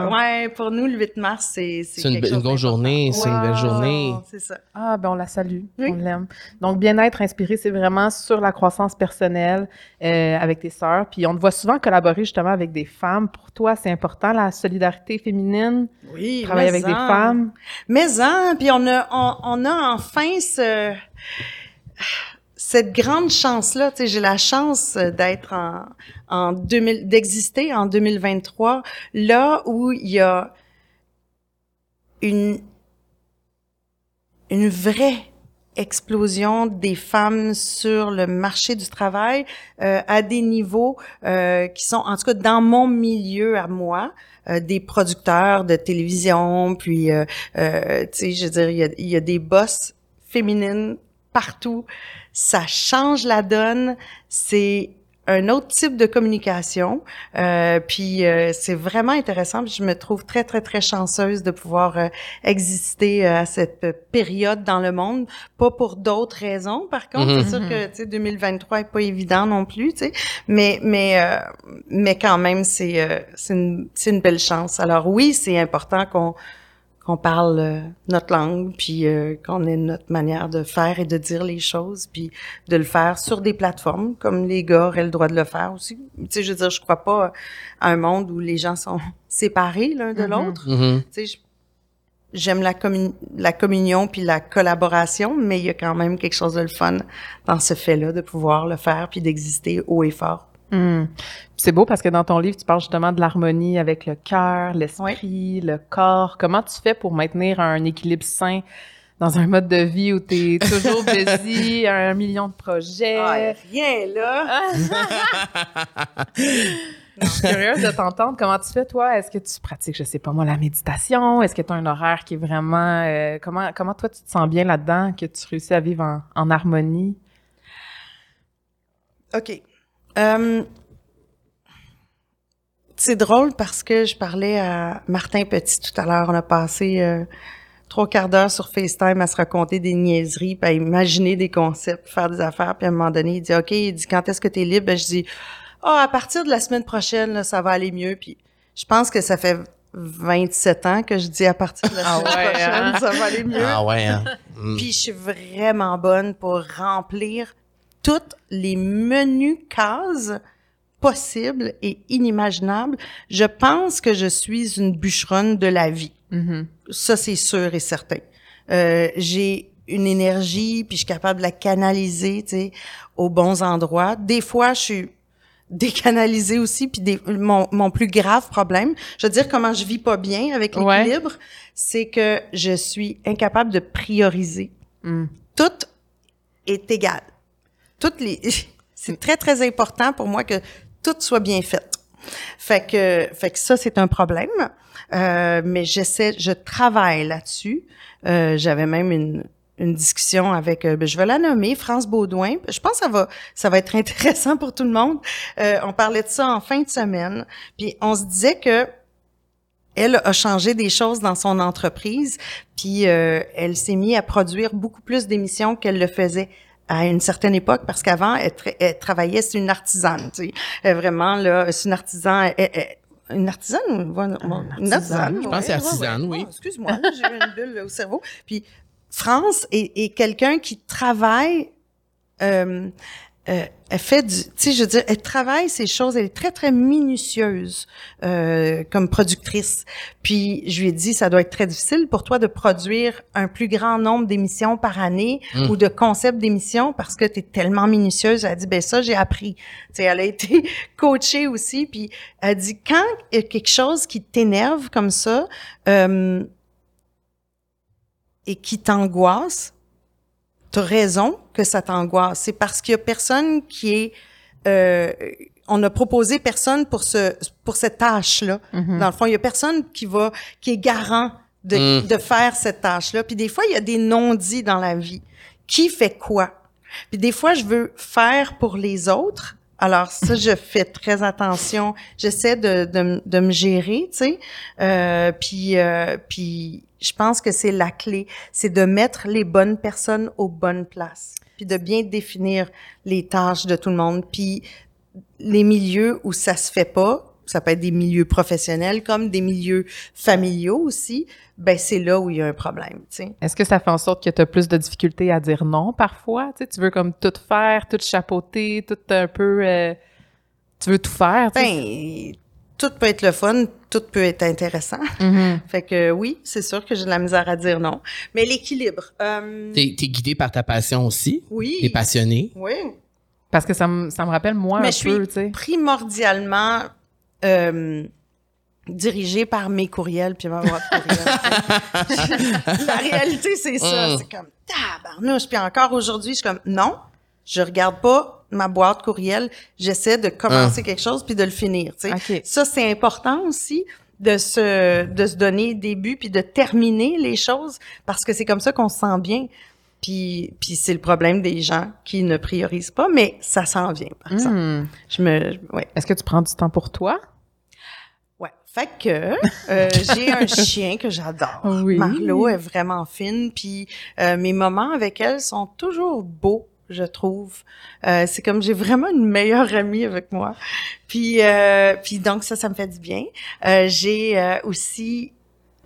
Alors, ouais, pour nous, le 8 mars, c'est C'est une, une grosse journée, c'est une belle journée. C'est ça. Ah, ben on la salue, Oui. on l'aime. Donc, bien-être inspiré, c'est vraiment sur la croissance personnelle euh, avec tes sœurs. Puis, on te voit souvent collaborer justement avec des femmes. Pour toi, c'est important, la solidarité féminine, Oui, travailler mais avec des en. femmes. Mais en, puis on a, on, on a enfin ce, cette grande chance-là. J'ai la chance d'être en, en 2000, d'exister en 2023, là où il y a une, une vraie explosion des femmes sur le marché du travail euh, à des niveaux euh, qui sont, en tout cas, dans mon milieu à moi, euh, des producteurs de télévision, puis, euh, euh, tu sais, je veux dire, il y a, il y a des boss féminines partout. Ça change la donne. C'est un autre type de communication. Euh, puis euh, c'est vraiment intéressant. Puis je me trouve très, très, très chanceuse de pouvoir euh, exister euh, à cette période dans le monde. Pas pour d'autres raisons, par contre. Mhm. C'est sûr que, tu sais, 2023 est pas évident non plus, tu sais. Mais, mais, euh, mais quand même, c'est euh, c'est une, c'est une belle chance. Alors oui, c'est important qu'on qu'on parle euh, notre langue, puis euh, qu'on ait notre manière de faire et de dire les choses, puis de le faire sur des plateformes, comme les gars auraient le droit de le faire aussi. Tu sais, je veux dire, je crois pas à un monde où les gens sont séparés l'un de Mhm. l'autre. Mhm. Tu sais, j'aime la, commu- la communion puis la collaboration, mais il y a quand même quelque chose de le fun dans ce fait-là, de pouvoir le faire puis d'exister haut et fort. Hmm. C'est beau parce que dans ton livre, tu parles justement de l'harmonie avec le cœur, l'esprit, le corps. Comment tu fais pour maintenir un équilibre sain dans un mode de vie où tu es toujours busy, un million de projets? rien là. Je suis curieuse de t'entendre. Comment tu fais, toi? Est-ce que tu pratiques, je sais pas moi, la méditation? Est-ce que tu as un horaire qui est vraiment... euh, comment, comment toi, tu te sens bien là-dedans, que tu réussis à vivre en, en harmonie? OK. Euh, c'est drôle parce que je parlais à Martin Petit tout à l'heure. On a passé euh, trois quarts d'heure sur FaceTime à se raconter des niaiseries, puis à imaginer des concepts, faire des affaires. Puis à un moment donné, il dit, OK, il dit, quand est-ce que tu es libre? Ben, je dis, ah, à partir de la semaine prochaine, là, ça va aller mieux. Puis je pense que ça fait 27 ans que je dis à partir de la Ah semaine ouais, prochaine, hein? ça va aller mieux. Ah ouais, hein? Mm. Puis je suis vraiment bonne pour remplir toutes les menus cases possibles et inimaginables. Je pense que je suis une bûcheronne de la vie. Mhm. Ça, c'est sûr et certain. Euh, j'ai une énergie, puis je suis capable de la canaliser, tu sais, aux bons endroits. Des fois, je suis décanalisée aussi, puis des- mon, mon plus grave problème, je veux dire comment je vis pas bien avec Ouais. l'équilibre, c'est que je suis incapable de prioriser. Mm. Tout est égal. Toutes les, c'est très très important pour moi que tout soit bien fait. Fait que, fait que ça c'est un problème. Euh, mais j'essaie, je travaille là-dessus. Euh, J'avais même une une discussion avec, euh, ben, je vais la nommer, France Baudouin. Je pense que ça va, ça va être intéressant pour tout le monde. Euh, on parlait de ça en fin de semaine, puis on se disait que elle a changé des choses dans son entreprise, puis euh, elle s'est mise à produire beaucoup plus d'émissions qu'elle le faisait à une certaine époque, parce qu'avant, elle, tra- elle travaillait, c'est une artisane, tu sais. Vraiment, là, c'est une artisan, elle- elle- une artisane ou ouais, une artisane? Je pense que c'est artisane, oui. Oh, excuse-moi, j'ai une bulle au cerveau. Puis France est, est quelqu'un qui travaille euh, euh, elle fait du, tu sais, je veux dire, elle travaille ces choses, elle est très, très minutieuse euh, comme productrice. Puis, je lui ai dit, ça doit être très difficile pour toi de produire un plus grand nombre d'émissions par année Mm. ou de concepts d'émissions parce que tu es tellement minutieuse. Elle a dit, ben ça, j'ai appris. Tu sais, elle a été coachée aussi. Puis, elle dit, quand il y a quelque chose qui t'énerve comme ça euh, et qui t'angoisse, T'as raison que ça t'angoisse. C'est parce qu'il y a personne qui est... euh, on a proposé personne pour ce pour cette tâche-là. Mhm. Dans le fond, il y a personne qui va qui est garant de, Mm. de faire cette tâche-là. Puis des fois, il y a des non-dits dans la vie. Qui fait quoi? Puis des fois, je veux faire pour les autres. Alors ça, je fais très attention. J'essaie de, de, de me gérer, tu sais. Euh, puis, euh, puis je pense que c'est la clé. C'est de mettre les bonnes personnes aux bonnes places. Puis de bien définir les tâches de tout le monde. Puis les milieux où ça se fait pas, ça peut être des milieux professionnels comme des milieux familiaux aussi, ben c'est là où il y a un problème. Est-ce que ça fait en sorte que tu as plus de difficultés à dire non parfois? sais, tu veux comme tout faire, tout chapeauter, tout un peu... Euh, tu veux tout faire? Ben, tout peut être le fun, tout peut être intéressant. Mm-hmm. fait que oui, c'est sûr que j'ai de la misère à dire non. Mais l'équilibre. Euh... T'es, es guidé par ta passion aussi? Oui. T'es passionné? Oui. Parce que ça me, ça me rappelle moi un peu, tu sais. primordialement euh, dirigée par mes courriels puis ma boîte courriel. la réalité, c'est ça. Mm. C'est comme tabarnouche. Puis encore aujourd'hui, je suis comme non, je regarde pas ma boîte courriel. J'essaie de commencer mm. quelque chose puis de le finir. Ça, c'est important aussi de se de se donner des buts puis de terminer les choses parce que c'est comme ça qu'on se sent bien. Puis, puis c'est le problème des gens qui ne priorisent pas, mais ça s'en vient, par exemple. Hmm. Je me, ouais. Est-ce que tu prends du temps pour toi? Ouais. Fait que euh, j'ai un chien que j'adore. Oui. Marlo est vraiment fine, puis euh, mes moments avec elle sont toujours beaux je trouve. Euh, c'est comme j'ai vraiment une meilleure amie avec moi. Puis, euh, puis donc ça, ça me fait du bien. Euh, j'ai euh, aussi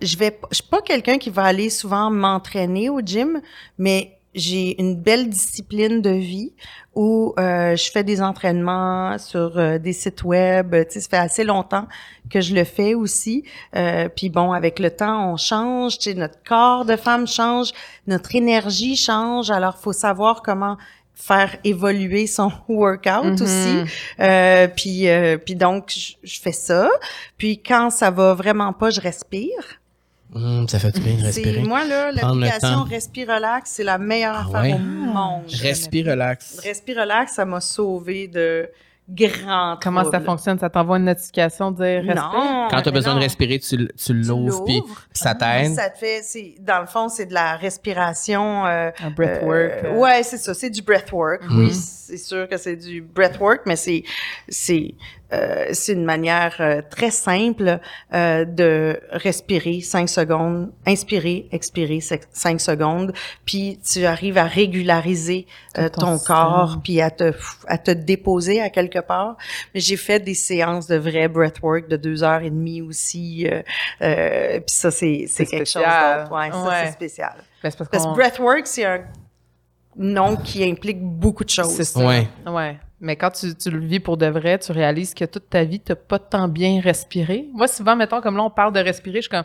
je vais je suis pas quelqu'un qui va aller souvent m'entraîner au gym, mais j'ai une belle discipline de vie où euh, je fais des entraînements sur euh, des sites web. Tu sais, ça fait assez longtemps que je le fais aussi. Euh, puis bon, avec le temps, on change. Tu sais, notre corps de femme change, notre énergie change. Alors, faut savoir comment faire évoluer son workout mm-hmm. aussi. Euh, puis, euh, puis donc, je fais ça. Puis quand ça va vraiment pas, je respire. Hum, ça fait du bien de respirer. Moi, là, l'application Respire Relax, c'est la meilleure ah affaire au monde. Respire Relax. Respire Relax, ça m'a sauvé de grand Comment ça fonctionne? Ça t'envoie une notification de dire non, Quand tu as besoin de respirer, tu, tu l'ouvres, puis ça t'aide. Ça te fait, dans le fond, c'est de la respiration. Euh, Un breathwork. Euh, euh. Ouais, c'est ça, c'est du breathwork. Oui, c'est sûr que c'est du breathwork, mais c'est, c'est, euh, c'est une manière euh, très simple euh, de respirer 5 secondes, inspirer, expirer 5 secondes, puis tu arrives à régulariser ton corps, puis à te à te déposer à quelque part. Mais j'ai fait des séances de vrai breathwork de deux heures et demie aussi, puis ça c'est c'est quelque chose d'autre. Ouais, ça c'est spécial. Ben, parce, parce que breathwork c'est un nom qui implique beaucoup de choses. C'est ça. Ouais. ouais. Mais quand tu, tu, le vis pour de vrai, tu réalises que toute ta vie, tu n'as pas tant bien respiré. Moi, souvent, mettons, comme là, on parle de respirer, je suis comme.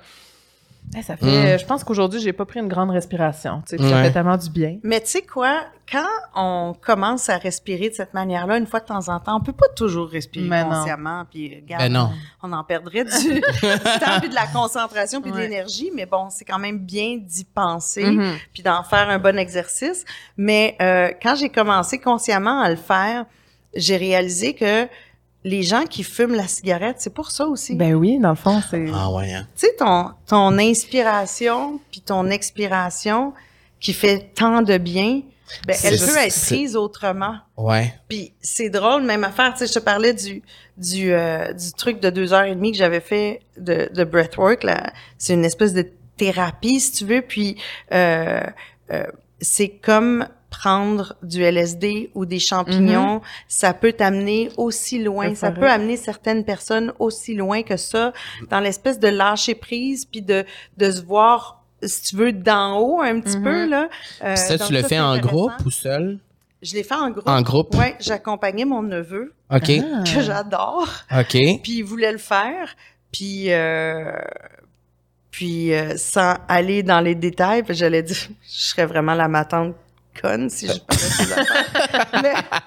ça fait, mm. Je pense qu'aujourd'hui, j'ai pas pris une grande respiration. Tu sais, Ça fait tellement du bien. Mais tu sais quoi? Quand on commence à respirer de cette manière-là, une fois de temps en temps, on peut pas toujours respirer consciemment. Puis, ben non. On, en perdrait du, temps, puis de la concentration, puis de l'énergie. Mais bon, c'est quand même bien d'y penser, mm-hmm. puis d'en faire un bon exercice. Mais euh, quand j'ai commencé consciemment à le faire, j'ai réalisé que les gens qui fument la cigarette, c'est pour ça aussi. Ben oui, dans le fond, c'est... Ah ouais. Hein. Tu sais, ton, ton inspiration puis ton expiration qui fait tant de bien, ben, elle peut être prise autrement. Ouais. Puis c'est drôle, même affaire, tu sais, je te parlais du du, euh, du truc de deux heures et demie que j'avais fait de, de breathwork, là. C'est une espèce de thérapie, si tu veux, puis euh, euh, c'est comme prendre du LSD ou des champignons, mm-hmm. ça peut t'amener aussi loin, ça peut amener certaines personnes aussi loin que ça, dans l'espèce de lâcher prise, puis de, de se voir, si tu veux, d'en haut un petit peu. Mm-hmm. là. Euh, ça, tu le fais en groupe ou seul? Je l'ai fait en groupe. En groupe? Oui, j'accompagnais mon neveu. OK. Que j'adore. OK. Puis il voulait le faire. Puis... Euh, puis euh, sans aller dans les détails, j'allais dire, je serais vraiment la matante conne si je parlais ces affaires.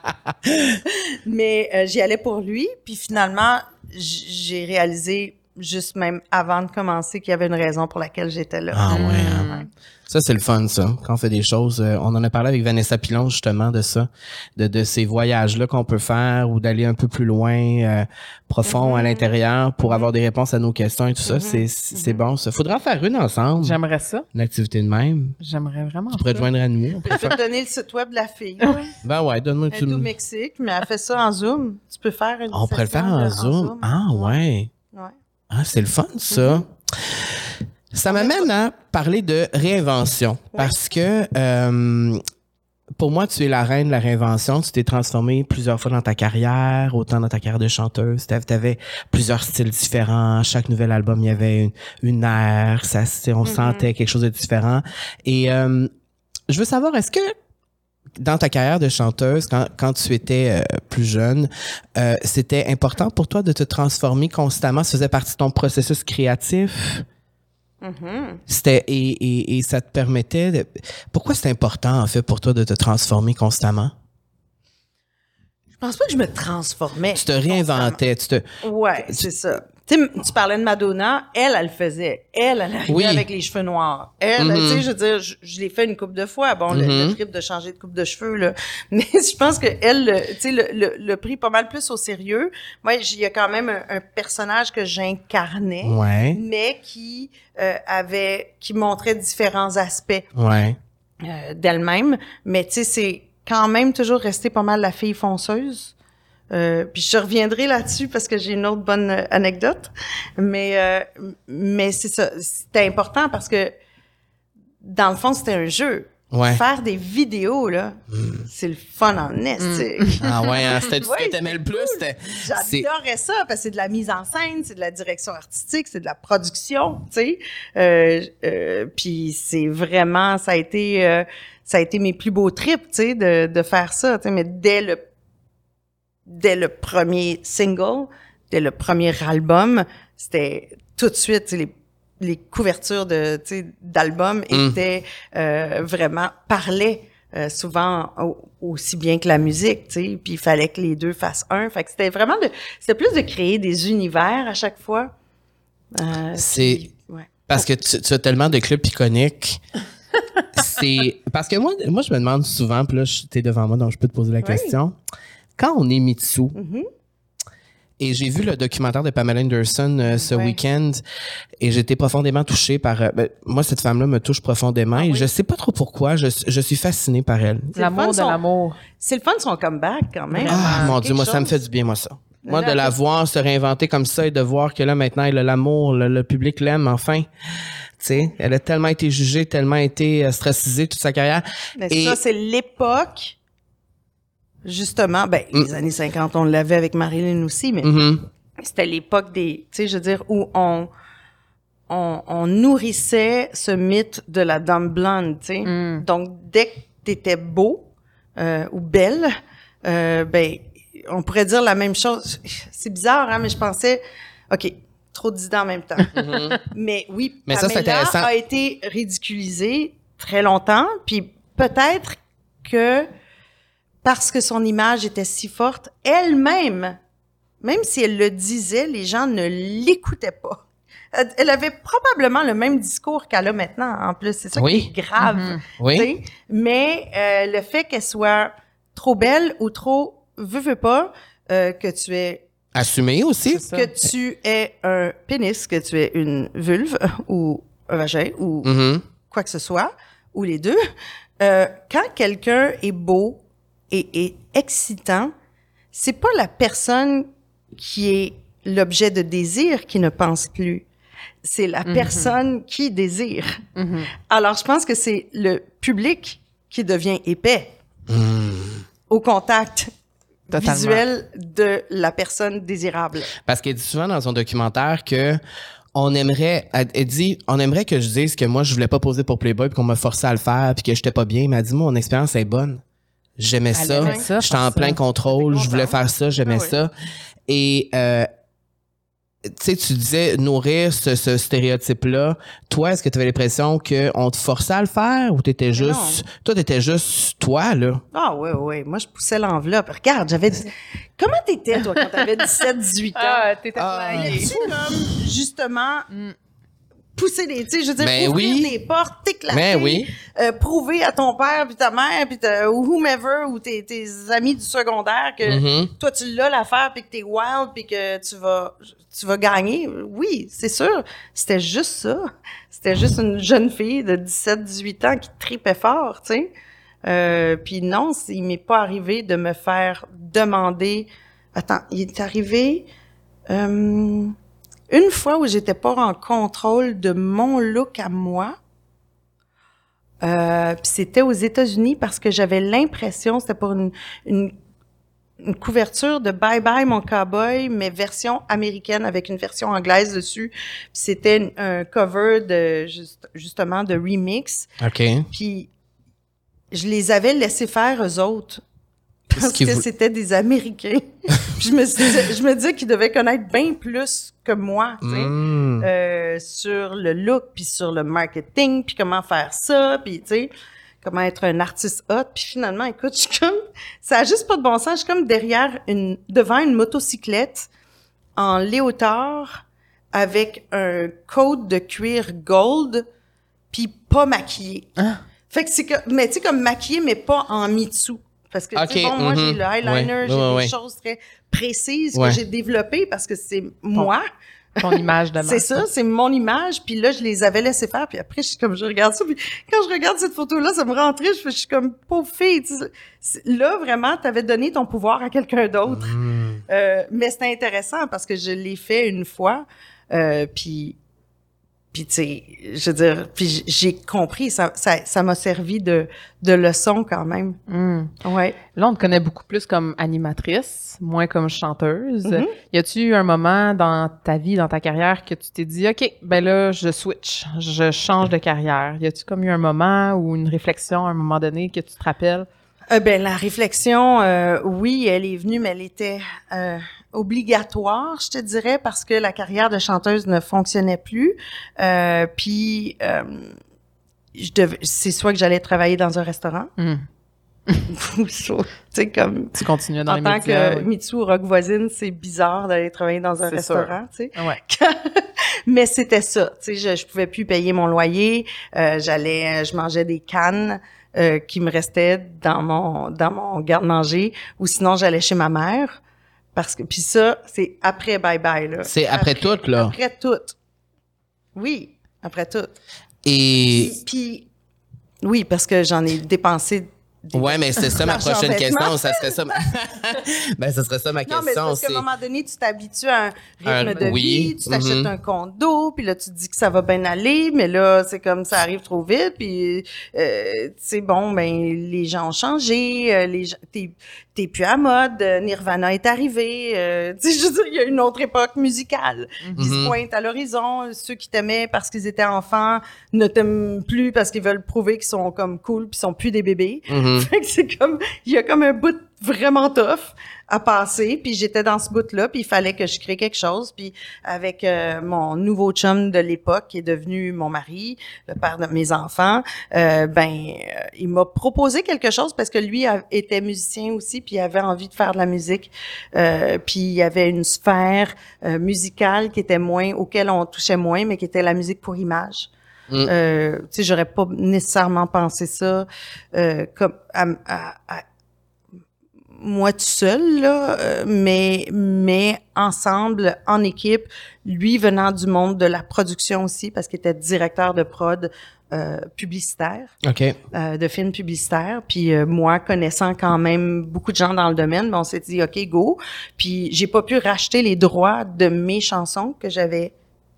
mais, euh, j'y allais pour lui, puis finalement, j'ai réalisé juste même avant de commencer qu'il y avait une raison pour laquelle j'étais là. Ah ouais. Hein. Ça, c'est le fun, ça. Quand on fait des choses, euh, on en a parlé avec Vanessa Pilon, justement, de ça, de, de ces voyages-là qu'on peut faire ou d'aller un peu plus loin, euh, profond à mm-hmm. l'intérieur pour mm-hmm. avoir des réponses à nos questions et tout ça. C'est, mm-hmm. c'est bon, ça. Faudra faire une ensemble. J'aimerais ça. Une activité de même. J'aimerais vraiment. Tu pourrais te joindre à nous. On peut te donner le site web de la fille. ben ouais, donne-moi tout. Elle est au Mexique, mais elle fait ça en Zoom. Tu peux faire une On pourrait le faire en, zoom. Ah ouais. Ouais. Ah, c'est le fun, ça. Ça m'amène à parler de réinvention parce que euh, pour moi, tu es la reine de la réinvention. Tu t'es transformée plusieurs fois dans ta carrière, autant dans ta carrière de chanteuse. Tu avais plusieurs styles différents. Chaque nouvel album, il y avait une, une air. Ça, on mm-hmm. sentait quelque chose de différent. Et euh, je veux savoir, est-ce que dans ta carrière de chanteuse, quand, quand tu étais euh, plus jeune, euh, c'était important pour toi de te transformer constamment? Ça faisait partie de ton processus créatif? Mm-hmm. C'était et, et, et, ça te permettait de. Pourquoi c'est important en fait pour toi de te transformer constamment? Je pense pas que je me transformais. Tu te réinventais, tu te. Ouais, c'est ça. Tu, tu parlais de Madonna, elle, elle le faisait. Elle, elle arrivait avec les cheveux noirs. Elle, tu sais, mm-hmm. je veux dire, je, l'ai fait une coupe de fois. Bon, le, mm-hmm. trip de changer de coupe de cheveux, là. Mais je pense que elle, tu sais, le, le, le, pris pas mal plus au sérieux. Moi, il y a quand même un, personnage que j'incarnais, mais qui euh, avait, qui montrait différents aspects ouais. euh, d'elle-même. Mais tu sais, c'est quand même toujours resté pas mal la fille fonceuse. Euh, puis je reviendrai là-dessus parce que j'ai une autre bonne euh, anecdote. Mais, euh, mais c'est ça. C'était important parce que, dans le fond, c'était un jeu. Faire des vidéos, là, mm. c'est le fun en est. Mm. Ah ouais, hein, c'était ce que t'aimais le plus. J'adorais ça parce que c'est de la mise en scène, c'est de la direction artistique, c'est de la production, tu sais. puis c'est vraiment, ça a été, ça a été mes plus beaux trips, tu sais, de, de faire ça. Mais dès le dès le premier single, dès le premier album, c'était tout de suite les, les couvertures de d'albums mm. étaient euh, vraiment parlaient euh, souvent aussi bien que la musique, tu sais, puis il fallait que les deux fassent un. Fait que c'était vraiment de c'était plus de créer des univers à chaque fois. Euh, c'est parce que tu, tu, as tellement de clubs iconiques. c'est parce que moi moi je me demande souvent puis là tu es devant moi donc je peux te poser la question quand on est Mitsu, mm-hmm. et j'ai vu le documentaire de Pamela Anderson euh, ce week-end et j'étais profondément touchée par. Euh, ben, moi, cette femme-là me touche profondément ah et je sais pas trop pourquoi. Je, je suis fascinée par elle. L'amour de l'amour. C'est le fun de son comeback quand même. Ah, mon Dieu, moi, ça me fait du bien, moi, ça. Moi, de la voir se réinventer comme ça et de voir que là, maintenant, elle a l'amour, le, public l'aime, enfin. Tu sais, elle a tellement été jugée, tellement été euh, stressée toute sa carrière. Mais ça, c'est l'époque justement, ben, mm. les années 50, on l'avait avec Marilyn aussi, mais mm-hmm. c'était l'époque des, tu sais, je veux dire, où on, on, nourrissait ce mythe de la dame blonde, tu sais. Mm. Donc, dès que t'étais beau euh, ou belle, euh, ben, on pourrait dire la même chose. C'est bizarre, hein, mais je pensais, OK, trop d'idées en même temps. Mm-hmm. Mais oui, mais Pamela ça, a été ridiculisée très longtemps, puis peut-être que parce que son image était si forte, elle-même, même si elle le disait, les gens ne l'écoutaient pas. Elle avait probablement le même discours qu'elle a maintenant, en plus. C'est ça qui est grave. Mm-hmm. Oui. Mais euh, le fait qu'elle soit trop belle ou trop veux, veux pas, euh, que tu es assumé aussi. Que tu es un pénis, que tu es une vulve ou un vagin ou mm-hmm. quoi que ce soit, ou les deux. Euh, quand quelqu'un est beau, et, excitant, c'est pas la personne qui est l'objet de désir qui ne pense plus. C'est la mhm. personne qui désire. Mhm. Alors, je pense que c'est le public qui devient épais hmm. au contact visuel de la personne désirable. Parce qu'elle dit souvent dans son documentaire que on aimerait, elle, dit, on aimerait que je dise que moi, je voulais pas poser pour Playboy puis qu'on m'a forcé à le faire puis que j'étais pas bien. Mais elle dit, moi, mon expérience est bonne. J'aimais ça. J'étais en plein contrôle. Je voulais faire ça. J'aimais ah ça. Et euh, tu sais, tu disais nourrir ce, ce stéréotype-là. Toi, est-ce que tu avais l'impression qu'on te forçait à le faire ou t'étais juste. Toi, t'étais juste toi, là? Ah oui, oui. Moi, je poussais l'enveloppe. Regarde, j'avais. Comment t'étais, toi, quand t'avais 17, 18 ans? Ah, t'étais ah. comme, justement, mm pousser des, tu sais, je veux dire, ben ouvrir des portes, t'éclater, ben oui. euh, prouver à ton père puis ta mère puis ou whomever ou tes, tes amis du secondaire que mm-hmm. toi tu l'as l'affaire puis que t'es wild puis que tu vas tu vas gagner. Oui, c'est sûr. C'était juste ça. C'était juste une jeune fille de 17-18 ans qui tripait fort, tu sais. Euh, puis non, il m'est pas arrivé de me faire demander. Attends, il est arrivé. Euh, une fois où j'étais pas en contrôle de mon look à moi, Euh, c'était aux États-Unis parce que j'avais l'impression, c'était pour une, une, une, couverture de Bye Bye mon cowboy, mais version américaine avec une version anglaise dessus. C'était un cover de juste, justement de remix. OK. Puis je les avais laissés faire eux autres. Parce que c'était des Américains. je me disais, je me disais qu'ils devaient connaître bien plus que moi, tu sais, mm. euh, sur le look, puis sur le marketing, puis comment faire ça, puis tu sais, comment être un artiste hot. Puis finalement, écoute, je suis comme, ça a juste pas de bon sens. Je suis comme derrière une, devant une motocyclette en léotard avec un coat de cuir gold, puis pas maquillé. Hein? Fait que c'est que, mais tu sais, comme maquillé, mais pas en Mitsu. Parce que, okay, bon, moi, j'ai mm-hmm. le eyeliner, j'ai des choses très précises que j'ai développées parce que c'est moi. Ton image de C'est ça, c'est mon image. Puis là, je les avais laissés faire. Puis après, je suis comme, je regarde ça. Puis quand je regarde cette photo-là, ça me rend triste. Je suis comme, pauvre fille. Là, vraiment, tu avais donné ton pouvoir à quelqu'un d'autre. Mm. Euh, mais c'était intéressant parce que je l'ai fait une fois. Euh, puis puis tu sais, je veux dire, puis j'ai compris, ça, ça, ça m'a servi de, de leçon quand même. Mm. Ouais. Là, on te connaît beaucoup plus comme animatrice, moins comme chanteuse. Mm-hmm. Y a-tu eu un moment dans ta vie, dans ta carrière, que tu t'es dit, ok, ben là, je switch, je change de carrière? Y a-tu comme eu un moment ou une réflexion à un moment donné que tu te rappelles? Euh, ben la réflexion, euh, oui, elle est venue, mais elle était euh, obligatoire, je te dirais, parce que la carrière de chanteuse ne fonctionnait plus. Euh, puis, euh, je c'est soit que j'allais travailler dans un restaurant. Mm. tu sais, comme. Tu continuais dans en les tant que Mitsu rock voisine, c'est bizarre d'aller travailler dans un restaurant, tu sais. Ouais. Mais c'était ça, tu sais, je, je pouvais plus payer mon loyer, euh, j'allais, je mangeais des cannes. Euh, qui me restaient dans mon dans mon garde-manger ou sinon j'allais chez ma mère parce que puis ça, c'est après bye bye là. C'est après, tout là. Après tout. Oui, après tout. Et puis oui, parce que j'en ai dépensé Ouais, mais c'est ça ma prochaine question. Ça serait ça. Ma... ben, ça serait ça ma question. Non, mais parce qu'à un moment donné, tu t'habitues à un rythme de vie, tu t'achètes mm-hmm. un condo, puis là, tu te dis que ça va bien aller, mais là, c'est comme ça arrive trop vite, puis euh, tu sais, bon, ben, les gens ont changé, euh, les gens, t'es plus à mode, euh, Nirvana est arrivé, euh, tu sais, je veux dire, il y a une autre époque musicale qui se mhm. pointe à l'horizon. Ceux qui t'aimaient parce qu'ils étaient enfants ne t'aiment plus parce qu'ils veulent prouver qu'ils sont comme cool puis sont plus des bébés. Mhm. Fait que c'est comme, il y a comme un bout vraiment tough à passer. Puis j'étais dans ce bout-là, puis il fallait que je crée quelque chose. Puis avec euh, mon nouveau chum de l'époque, qui est devenu mon mari, le père de mes enfants, euh, ben euh, il m'a proposé quelque chose parce que lui était musicien aussi, puis il avait envie de faire de la musique. puis il y avait une sphère musicale qui était moins, auquel on touchait moins, mais qui était la musique pour image. Mm. Euh, tu sais, j'aurais pas nécessairement pensé ça comme à, à, moi tout seul, là, euh, mais, mais ensemble, en équipe, lui venant du monde de la production aussi, parce qu'il était directeur de prod euh, publicitaire, okay. euh, de films publicitaires. Puis euh, moi, connaissant quand même beaucoup de gens dans le domaine, ben, on s'est dit, OK, go. Puis j'ai pas pu racheter les droits de mes chansons que j'avais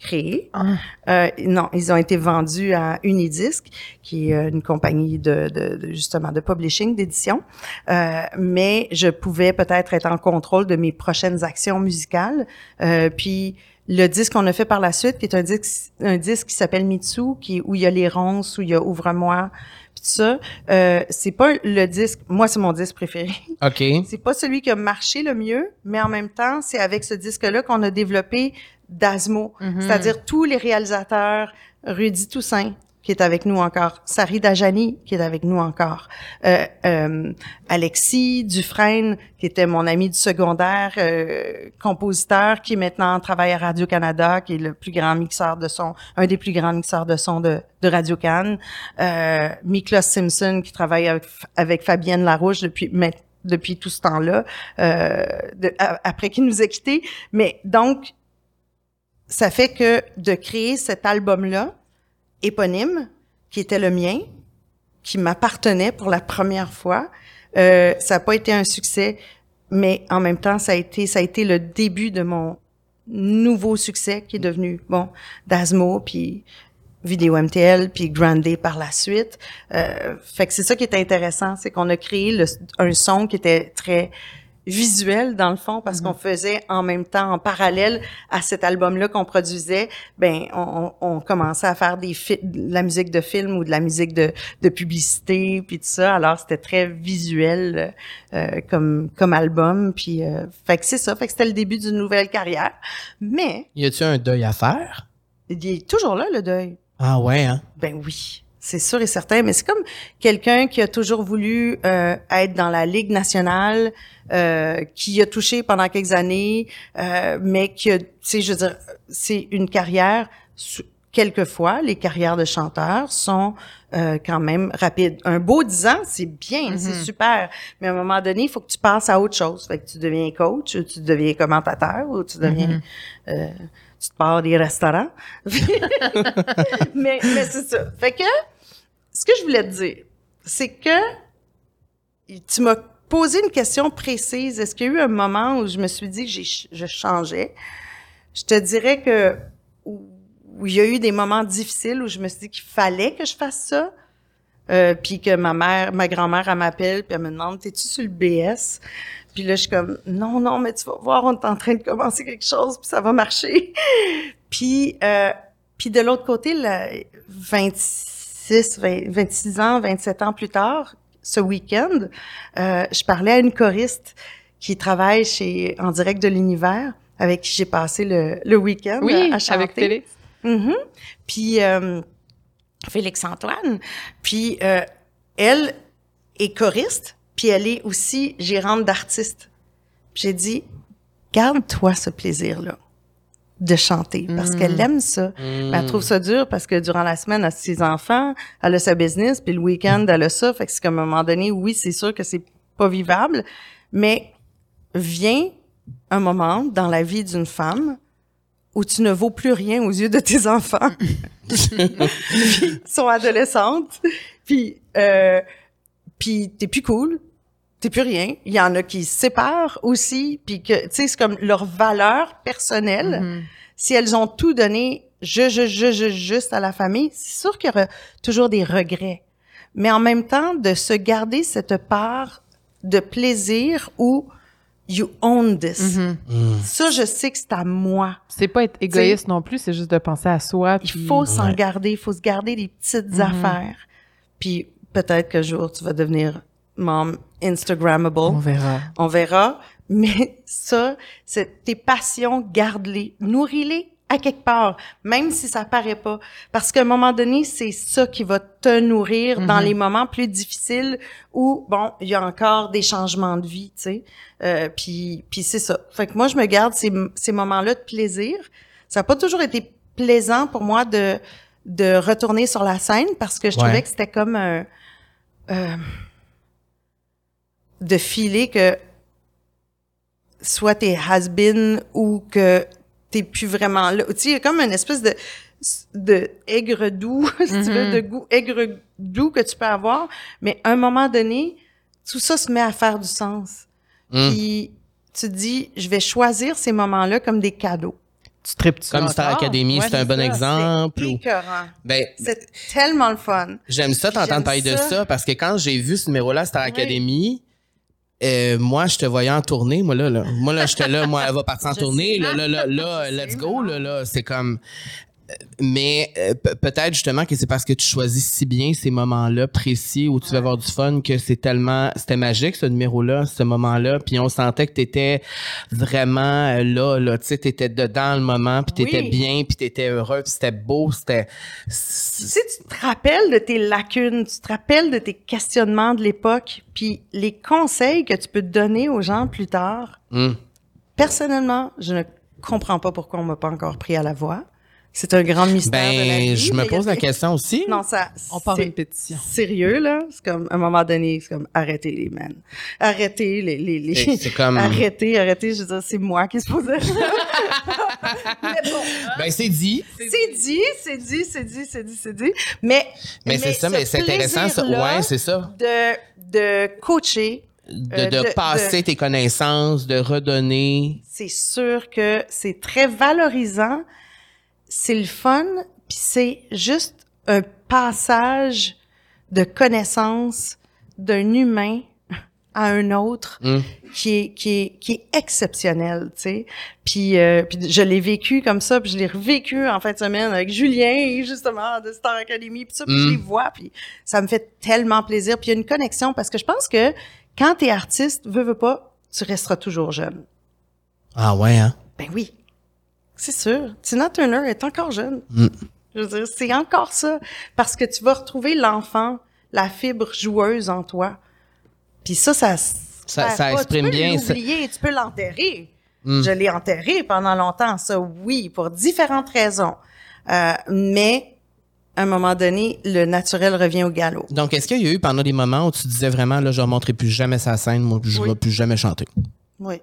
créés. Ah. Euh, non, ils ont été vendus à Unidisc, qui est une compagnie de, de, de justement de publishing, d'édition. Euh, mais je pouvais peut-être être en contrôle de mes prochaines actions musicales. Euh, puis le disque qu'on a fait par la suite, qui est un disque, un disque qui s'appelle Mitsu, qui où il y a les ronces, où il y a Ouvre-moi, ça. Euh, c'est pas le disque. Moi, c'est mon disque préféré. Ok. C'est pas celui qui a marché le mieux, mais en même temps, c'est avec ce disque-là qu'on a développé d'Asmo, mm-hmm. c'est-à-dire tous les réalisateurs, Rudy Toussaint, qui est avec nous encore, Sari Dajani, qui est avec nous encore, euh, euh, Alexis Dufresne, qui était mon ami du secondaire, euh, compositeur, qui maintenant travaille à Radio-Canada, qui est le plus grand mixeur de son, un des plus grands mixeurs de son de, de Radio-Can, euh, Miklos Simpson, qui travaille avec, avec Fabienne Larouche depuis depuis tout ce temps-là, euh, après qu'il nous ait quittés. Mais donc, ça fait que de créer cet album-là, éponyme, qui était le mien, qui m'appartenait pour la première fois, euh, ça n'a pas été un succès, mais en même temps, ça a été, ça a été le début de mon nouveau succès qui est devenu, bon, Dasmo, puis Vidéo MTL puis Grande par la suite. Euh, fait que c'est ça qui est intéressant, c'est qu'on a créé le, un son qui était très visuel dans le fond parce qu'on mhm. faisait en même temps en parallèle à cet album là qu'on produisait ben on, on, commençait à faire des de la musique de film ou de la musique de, de publicité puis tout ça. Alors c'était très visuel euh, comme comme album puis euh, fait que c'est ça. Fait que c'était le début d'une nouvelle carrière. Mais y a-tu un deuil à faire? Il est toujours là le deuil. Ah ouais hein? Ben oui c'est sûr et certain, mais c'est comme quelqu'un qui a toujours voulu euh, être dans la Ligue nationale, euh, qui a touché pendant quelques années, euh, mais qui a, tu sais, je veux dire, c'est une carrière. Quelquefois, les carrières de chanteurs sont euh, quand même rapides. Un beau dix ans, c'est bien, c'est mm-hmm. super. Mais à un moment donné, il faut que tu passes à autre chose. Fait que tu deviens coach, ou tu deviens commentateur, ou tu deviens... Mm-hmm. tu te pars des restaurants. mais mais c'est ça. Fait que ce que je voulais te dire, c'est que tu m'as posé une question précise. Est-ce qu'il y a eu un moment où je me suis dit que je changeais? Je te dirais que où, il y a eu des moments difficiles où je me suis dit qu'il fallait que je fasse ça. Euh, puis que ma mère, ma grand-mère, elle m'appelle, puis elle me demande, t'es-tu sur le BS? Puis là, je suis comme, non, non, mais tu vas voir, on est en train de commencer quelque chose, puis ça va marcher. puis, euh, de l'autre côté, le 26 26 ans, 27 ans plus tard, ce week-end, euh, je parlais à une choriste qui travaille chez En direct de l'univers, avec qui j'ai passé le, le week-end oui, à chanter. avec Félix. Mm-hmm. Puis euh, Félix Antoine. Puis euh, elle est choriste, puis elle est aussi gérante d'artistes. J'ai dit, garde-toi ce plaisir-là de chanter parce qu'elle mm. aime ça. elle mm. trouve ça dur parce que durant la semaine, elle a ses enfants, elle a sa business, puis le week-end, elle a ça. Fait que c'est comme un moment donné, oui, c'est sûr que c'est pas vivable, mais vient un moment dans la vie d'une femme où tu ne vaux plus rien aux yeux de tes enfants. Ils sont adolescentes, puis euh, puis t'es plus cool, t'es plus rien. Il y en a qui se séparent aussi, puis que, tu sais, c'est comme leur valeur personnelle. Mm-hmm. Si elles ont tout donné, je, je, je, je, juste à la famille, c'est sûr qu'il y aura toujours des regrets. Mais en même temps, de se garder cette part de plaisir où you own this. Mm-hmm. Mm. Ça, je sais que c'est à moi. C'est pas être égoïste non plus, c'est juste de penser à soi. Il faut s'en garder, il faut se garder des petites mm-hmm. affaires. Puis peut-être qu'un jour, tu vas devenir mom Instagrammable. On verra. On verra. Mais ça, c'est tes passions, garde-les, nourris-les à quelque part, même si ça paraît pas. Parce qu'à un moment donné, c'est ça qui va te nourrir dans mhm. les moments plus difficiles où, bon, il y a encore des changements de vie, tu sais. Euh, puis, puis c'est ça. Fait que moi, je me garde ces, ces moments-là de plaisir. Ça n'a pas toujours été plaisant pour moi de, de retourner sur la scène parce que je trouvais que c'était comme un... Euh, de filer que soit t'es has-been ou que t'es plus vraiment là. Tu sais, il y a comme une espèce de de aigre doux, si tu veux, de mm-hmm. goût aigre doux que tu peux avoir, mais à un moment donné, tout ça se met à faire du sens. Mm. Puis tu te dis, je vais choisir ces moments-là comme des cadeaux. Tu tripes Comme Star Academy, c'est un bon exemple. Ben, c'est tellement le fun. J'aime ça t'entendre parler de ça parce que quand j'ai vu ce numéro-là, Star Academy, euh, moi, je te voyais en tournée, moi là, là. Moi là, j'étais là, moi, elle va partir en tournée, là, là, là, là, let's go, là, là. C'est comme, mais euh, peut-être justement que c'est parce que tu choisis si bien ces moments-là précis où tu vas avoir du fun que c'est tellement c'était magique ce numéro-là, ce moment-là, puis on sentait que tu étais vraiment euh, là là, tu sais tu étais dedans le moment, puis tu étais bien, puis tu étais heureux, puis c'était beau, c'était Si tu te rappelles de tes lacunes, tu te rappelles de tes questionnements de l'époque, puis les conseils que tu peux donner aux gens plus tard. Hum. Personnellement, je ne comprends pas pourquoi on m'a pas encore pris à la voix. C'est un grand mystère de la ben, vie. Je me pose la question aussi. Non, ça. On part une pétition. Sérieux là, c'est comme à un moment donné, c'est comme arrêtez les men, arrêtez les les les. C'est comme. arrêtez, arrêtez. Je veux dire, c'est moi qui se posais. mais bon. Ben c'est dit. C'est dit, c'est dit, c'est dit, c'est dit, c'est dit. Mais. Mais, c'est ça, mais c'est intéressant ça. Ouais, c'est ça. De de coacher. De, euh, de, passer tes connaissances, de redonner. C'est sûr que c'est très valorisant c'est le fun, puis c'est juste un passage de connaissance d'un humain à un autre Mm. qui est qui est qui est exceptionnel, tu sais. Puis, euh, puis je l'ai vécu comme ça, puis je l'ai revécu en fin de semaine avec Julien justement de Star Academy, puis ça, puis je Mm. les vois, puis ça me fait tellement plaisir. Puis il y a une connexion parce que je pense que quand t'es artiste, veux veux pas, tu resteras toujours jeune. Ah ouais, hein? Ben oui, c'est sûr. Tina Turner est encore jeune. Mm. Je veux dire, c'est encore ça. Parce que tu vas retrouver l'enfant, la fibre joueuse en toi. Puis ça, ça... Ça- ça exprime tu peux bien, l'oublier, tu peux l'enterrer. Mm. Je l'ai enterré pendant longtemps, ça, oui, pour différentes raisons. Euh, mais, à un moment donné, le naturel revient au galop. Donc, est-ce qu'il y a eu pendant des moments où tu disais vraiment, là, je ne remonterai plus jamais sa scène, moi, je ne Oui. vais plus jamais chanter? Oui.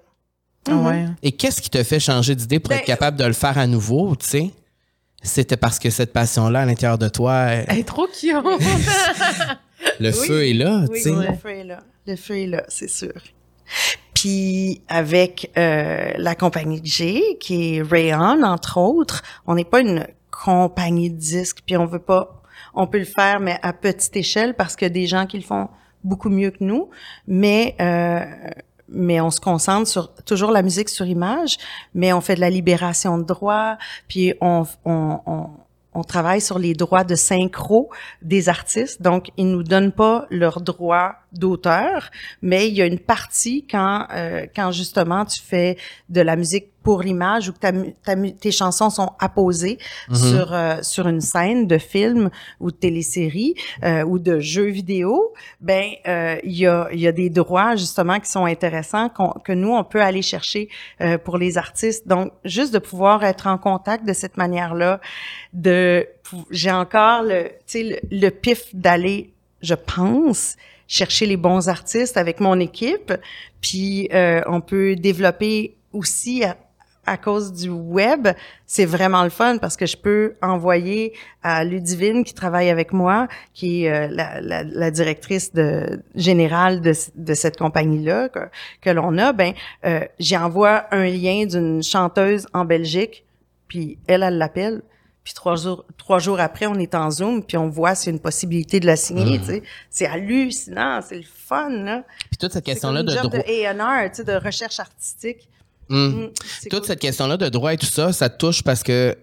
Ah ouais. Et qu'est-ce qui te fait changer d'idée pour Ben, être capable de le faire à nouveau, tu sais? C'était parce que cette passion-là, à l'intérieur de toi, Elle est trop cute. le Oui. feu est là, Oui, tu sais. le feu est là. Le feu est là, c'est sûr. Puis avec euh, la compagnie que j'ai, qui est Rayon, entre autres, on n'est pas une compagnie de disques, puis on veut pas, on peut le faire, mais à petite échelle, parce qu'il y a des gens qui le font beaucoup mieux que nous, mais euh, mais on se concentre sur toujours la musique sur image, mais on fait de la libération de droits, puis on, on, on, on travaille sur les droits de synchro des artistes. Donc, ils nous donnent pas leurs droits d'auteur, mais il y a une partie quand, euh, quand justement tu fais de la musique pour l'image ou que ta, ta tes chansons sont apposées Mhm. sur, euh, sur une scène de film ou de télésérie euh, ou de jeux vidéo, ben euh, il y, a, il y a des droits justement qui sont intéressants qu'on- que nous, on peut aller chercher euh, pour les artistes. Donc, juste de pouvoir être en contact de cette manière-là, de j'ai encore le, tu sais, le, le pif d'aller, je pense, chercher les bons artistes avec mon équipe, puis euh, on peut développer aussi à, à cause du web, c'est vraiment le fun parce que je peux envoyer à Ludivine qui travaille avec moi, qui est euh, la, la, la directrice de, générale de, de cette compagnie-là que, que l'on a, ben euh, j'envoie un lien d'une chanteuse en Belgique, puis elle, elle l'appelle, puis trois jours, trois jours après, on est en Zoom, puis on voit s'il y a une possibilité de la signer, tu sais. C'est hallucinant, c'est le fun, là. Puis toute cette question-là de une job droit. de A&R, tu sais, de recherche artistique. Mm, c'est Toute cool. cette question-là de droit et tout ça, ça te touche parce que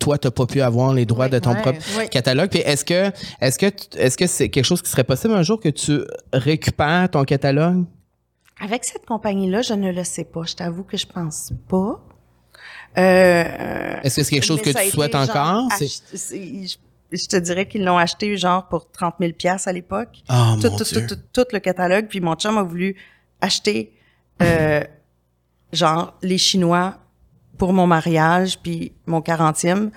toi, tu n'as pas pu avoir les droits Oui, de ton propre Oui. catalogue. Puis est-ce que est-ce que est-ce que c'est quelque chose qui serait possible un jour que tu récupères ton catalogue? Avec cette compagnie-là, je ne le sais pas. Je t'avoue que je pense pas. Euh, Est-ce que c'est quelque chose que tu souhaites genre encore? Je, te dirais qu'ils l'ont acheté genre pour 30 000 pièces à l'époque. Oh tout, tout, tout, tout, tout le catalogue. Puis mon chum a voulu acheter euh, genre les Chinois pour mon mariage, puis mon 40e.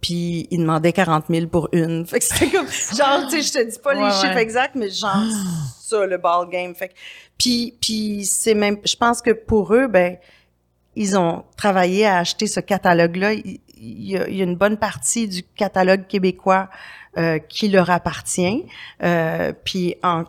Puis il demandait 40 000 pour une. Fait que c'était comme, genre, tu sais, je te dis pas les chiffres ouais. exacts, mais genre, ça, le ball game. Fait que, puis, puis c'est même, je pense que pour eux, ben, ils ont travaillé à acheter ce catalogue-là. Il, il y a, une bonne partie du catalogue québécois euh, qui leur appartient. Euh, puis en,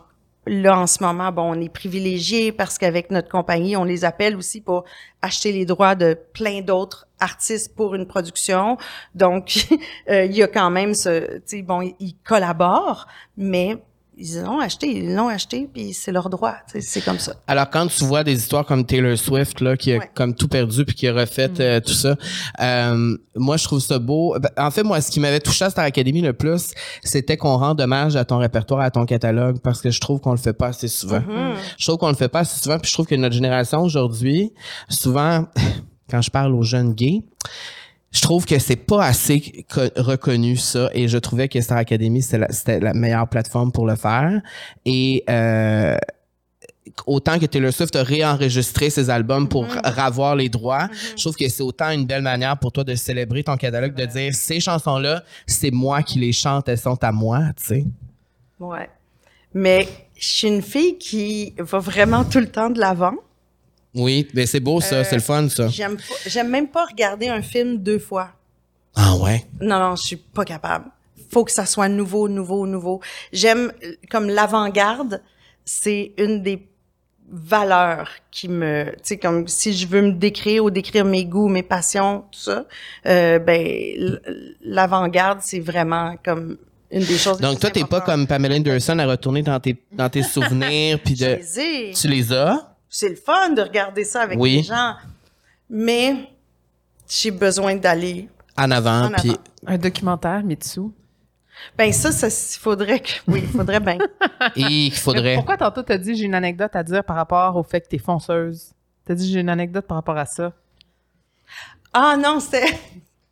là, en ce moment, bon, on est privilégié parce qu'avec notre compagnie, on les appelle aussi pour acheter les droits de plein d'autres artistes pour une production. Donc, euh, il y a quand même ce, tu sais, bon, ils collaborent, mais ils l'ont acheté, ils l'ont acheté, puis c'est leur droit. C'est comme ça. Alors, quand tu vois des histoires comme Taylor Swift, là, qui a Ouais. comme tout perdu puis qui a refait euh, tout ça, euh, moi, je trouve ça beau. Ben, En fait, moi, ce qui m'avait touché à Star Academy le plus, c'était qu'on rende hommage à ton répertoire, à ton catalogue, parce que je trouve qu'on le fait pas assez souvent. Je trouve qu'on le fait pas assez souvent, puis je trouve que notre génération aujourd'hui, souvent, quand je parle aux jeunes gays, je trouve que c'est pas assez co- reconnu ça et je trouvais que Star Academy c'était la, meilleure plateforme pour le faire et euh, autant que Taylor Swift a réenregistré ses albums pour ravoir les droits, je trouve que c'est autant une belle manière pour toi de célébrer ton catalogue, de dire ces chansons-là, c'est moi qui les chante, elles sont à moi, tu sais. Ouais. Mais je suis une fille qui va vraiment tout le temps de l'avant. Oui, mais c'est beau ça, c'est le fun ça. J'aime même pas regarder un film deux fois. Ah ouais? Non, non, je suis pas capable. Faut que ça soit nouveau, nouveau, nouveau. J'aime, euh, comme l'avant-garde, c'est une des, valeurs qui me, tu sais, comme si je veux me décrire ou décrire mes goûts, mes passions, tout ça, euh, ben l'avant-garde, c'est vraiment comme une des choses. Donc toi, t'es pas comme Pamela Anderson à retourner dans tes dans tes souvenirs puis de. Les tu les as? C'est le fun de regarder ça avec les gens, mais j'ai besoin d'aller en avant, puis un documentaire Mitsu? Ben ça, ça faudrait que oui, il faudrait bien. il faudrait. pourquoi tantôt t'as dit j'ai une anecdote à dire par rapport au fait que t'es fonceuse? T'as dit j'ai une anecdote par rapport à ça. Ah non, c'est.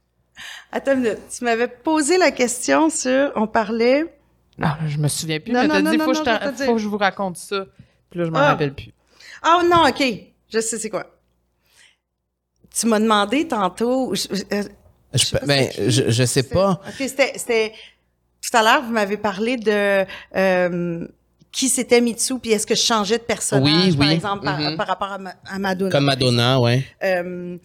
Attends, tu m'avais posé la question sur. On parlait. Non, je me souviens plus. mais t'as dit, faut que je vous raconte ça. Puis là, je m'en ah. rappelle plus. Ah non, ok. Je sais c'est quoi. Tu m'as demandé tantôt. Je, euh, je, ben, je, je sais pas. Ok, c'était tout à l'heure, vous m'avez parlé de euh, qui c'était Mitsu, puis est-ce que je changeais de personnage, par exemple, mm-hmm. par, rapport à, Madonna. Comme Madonna, ouais. Euh,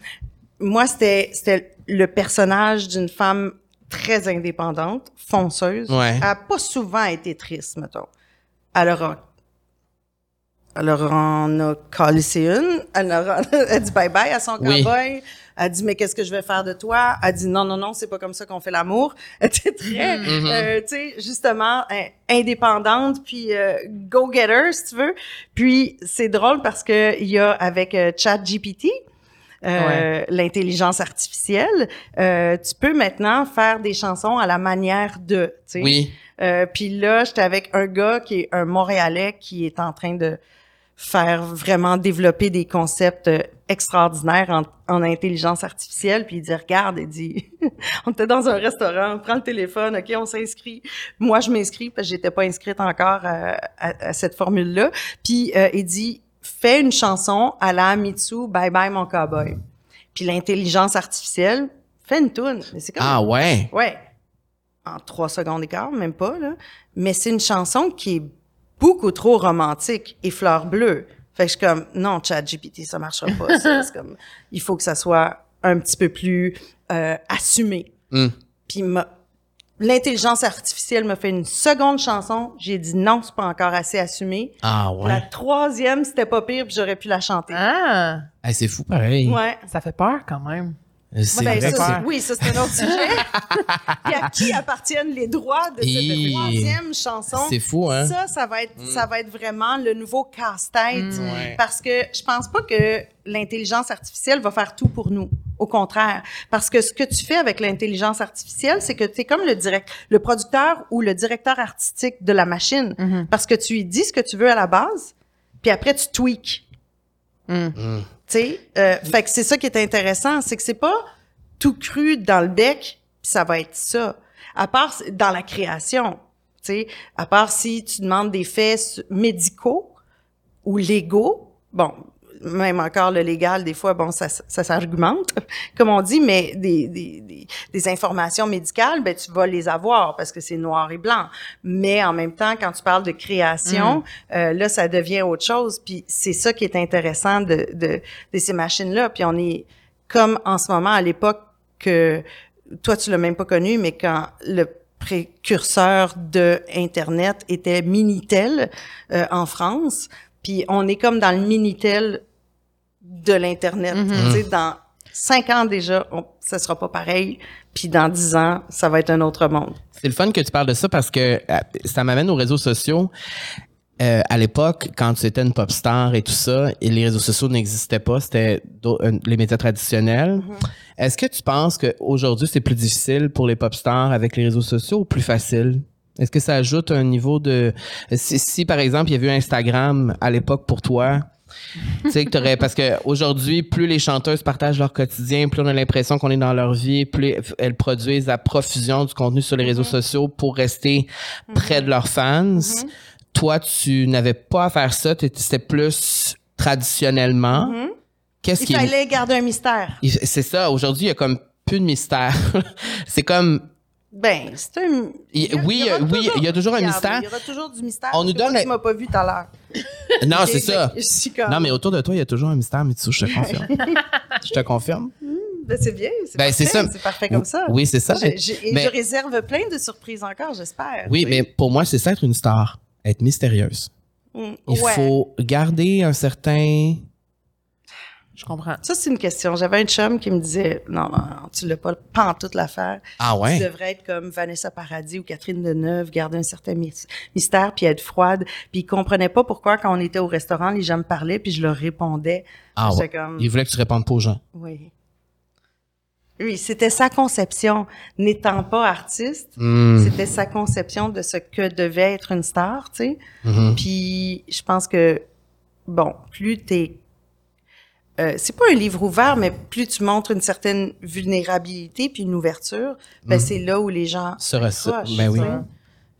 moi, c'était c'était le personnage d'une femme très indépendante, fonceuse. Ouais. Elle n'a pas souvent été triste, mettons. Alors, alors, on a callé une. Elle a, elle dit bye-bye à son cowboy. Elle dit, mais qu'est-ce que je vais faire de toi? Elle dit, non, non, non, c'est pas comme ça qu'on fait l'amour. Elle était très, mm-hmm. euh, tu sais, justement, indépendante, puis euh, go-getter, si tu veux. Puis, c'est drôle parce que il y a avec euh, ChatGPT, euh, l'intelligence artificielle, euh, tu peux maintenant faire des chansons à la manière de, tu sais. Oui. Euh, puis là, j'étais avec un gars qui est un Montréalais qui est en train de faire vraiment développer des concepts euh, extraordinaires en, en intelligence artificielle. Puis il dit, regarde, il dit, on était dans un restaurant, on prend le téléphone, OK, on s'inscrit. Moi, je m'inscris parce que j'étais pas inscrite encore euh, à, à, cette formule-là. Puis euh, il dit, fais une chanson à la Mitsu, Bye Bye Mon Cowboy. Puis l'intelligence artificielle fait une tune. c'est Ah ouais? Ouais. En trois secondes et quart, même pas, là. Mais c'est une chanson qui est beaucoup trop romantique et fleur bleue. Fait que je suis comme, non, chat GPT, ça marchera pas. c'est comme, il faut que ça soit un petit peu plus euh, assumé. Mm. Puis l'intelligence artificielle m'a fait une seconde chanson. J'ai dit non, c'est pas encore assez assumé. Ah ouais. La troisième, c'était pas pire, puis j'aurais pu la chanter. Ah. c'est fou pareil. Ouais. Ça fait peur quand même. C'est ben, oui, ça c'est un autre sujet. Puis à qui appartiennent les droits de cette troisième chanson? C'est fou, hein? Ça, ça va être, mm. ça va être vraiment le nouveau casse-tête, mm. parce que je pense pas que l'intelligence artificielle va faire tout pour nous. Au contraire, parce que ce que tu fais avec l'intelligence artificielle, c'est que tu es comme le direct, le producteur ou le directeur artistique de la machine, mm-hmm. parce que tu lui dis ce que tu veux à la base, puis après tu tweaks. Mm. Fait que c'est ça qui est intéressant, c'est que c'est pas tout cru dans le bec, puis ça va être ça. À part dans la création, tu à part si tu demandes des faits médicaux ou légaux, bon, même encore le légal, des fois, bon, ça, ça s'argumente, comme on dit, mais des, des, des, informations médicales, ben, tu vas les avoir parce que c'est noir et blanc. Mais en même temps, quand tu parles de création, mm. euh, là, ça devient autre chose. Puis c'est ça qui est intéressant de, de, de ces machines-là. Puis on est comme en ce moment à l'époque que toi, tu l'as même pas connu, mais quand le précurseur de Internet était Minitel euh, en France. Puis on est comme dans le Minitel de l'Internet. Mhm. Tu sais, dans cinq ans déjà, on, ça sera pas pareil. Puis dans dix ans, ça va être un autre monde. C'est le fun que tu parles de ça parce que euh, ça m'amène aux réseaux sociaux. Euh, à l'époque, quand tu étais une pop star et tout ça, et les réseaux sociaux n'existaient pas, c'était les médias traditionnels. Mhm. Est-ce que tu penses qu'aujourd'hui, c'est plus difficile pour les pop stars avec les réseaux sociaux ou plus facile? Est-ce que ça ajoute un niveau de... Si, si par exemple, il y avait eu Instagram à l'époque pour toi, tu sais que t'aurais parce que aujourd'hui plus les chanteuses partagent leur quotidien plus on a l'impression qu'on est dans leur vie plus elles produisent à profusion du contenu sur les réseaux mm-hmm. sociaux pour rester près de leurs fans Mm-hmm. toi tu n'avais pas à faire ça c'était plus traditionnellement qu'est-ce Il fallait garder un mystère. c'est ça aujourd'hui il y a comme plus de mystère c'est comme ben, c'est un. oui, oui, il y a toujours un mystère. Il y aura toujours du mystère. On nous donne. Tu m'as pas vu tout à l'heure. non, c'est ça. Non, mais autour de toi, il y a toujours un mystère, mais je te confirme. je te confirme. Hmm, ben, c'est bien. C'est ben, parfait. ça. Parfait comme ça. Oui, c'est ça. Je, je, et je réserve plein de surprises encore, j'espère. Oui, mais pour moi, c'est ça être une star. Être mystérieuse. Mm, Il ouais. faut garder un certain. Je comprends. Ça, c'est une question. J'avais un chum qui me disait Non, non, non, tu l'as pas, pas en toute l'affaire. Ah Tu ouais? devrais être comme Vanessa Paradis ou Catherine Deneuve, garder un certain mys- mystère, puis être froide. Puis il comprenait pas pourquoi, quand on était au restaurant, les gens me parlaient, puis je leur répondais. Ah ouais. Comme, Il voulait que tu répondes pas aux gens. oui. Oui, c'était sa conception. N'étant pas artiste, Hmm. c'était sa conception de ce que devait être une star, tu sais. Mhm. Puis je pense que, bon, plus t'es... Euh, c'est pas un livre ouvert, mais plus tu montres une certaine vulnérabilité puis une ouverture, ben Mhm. c'est là où les gens Se accrochent, ben oui.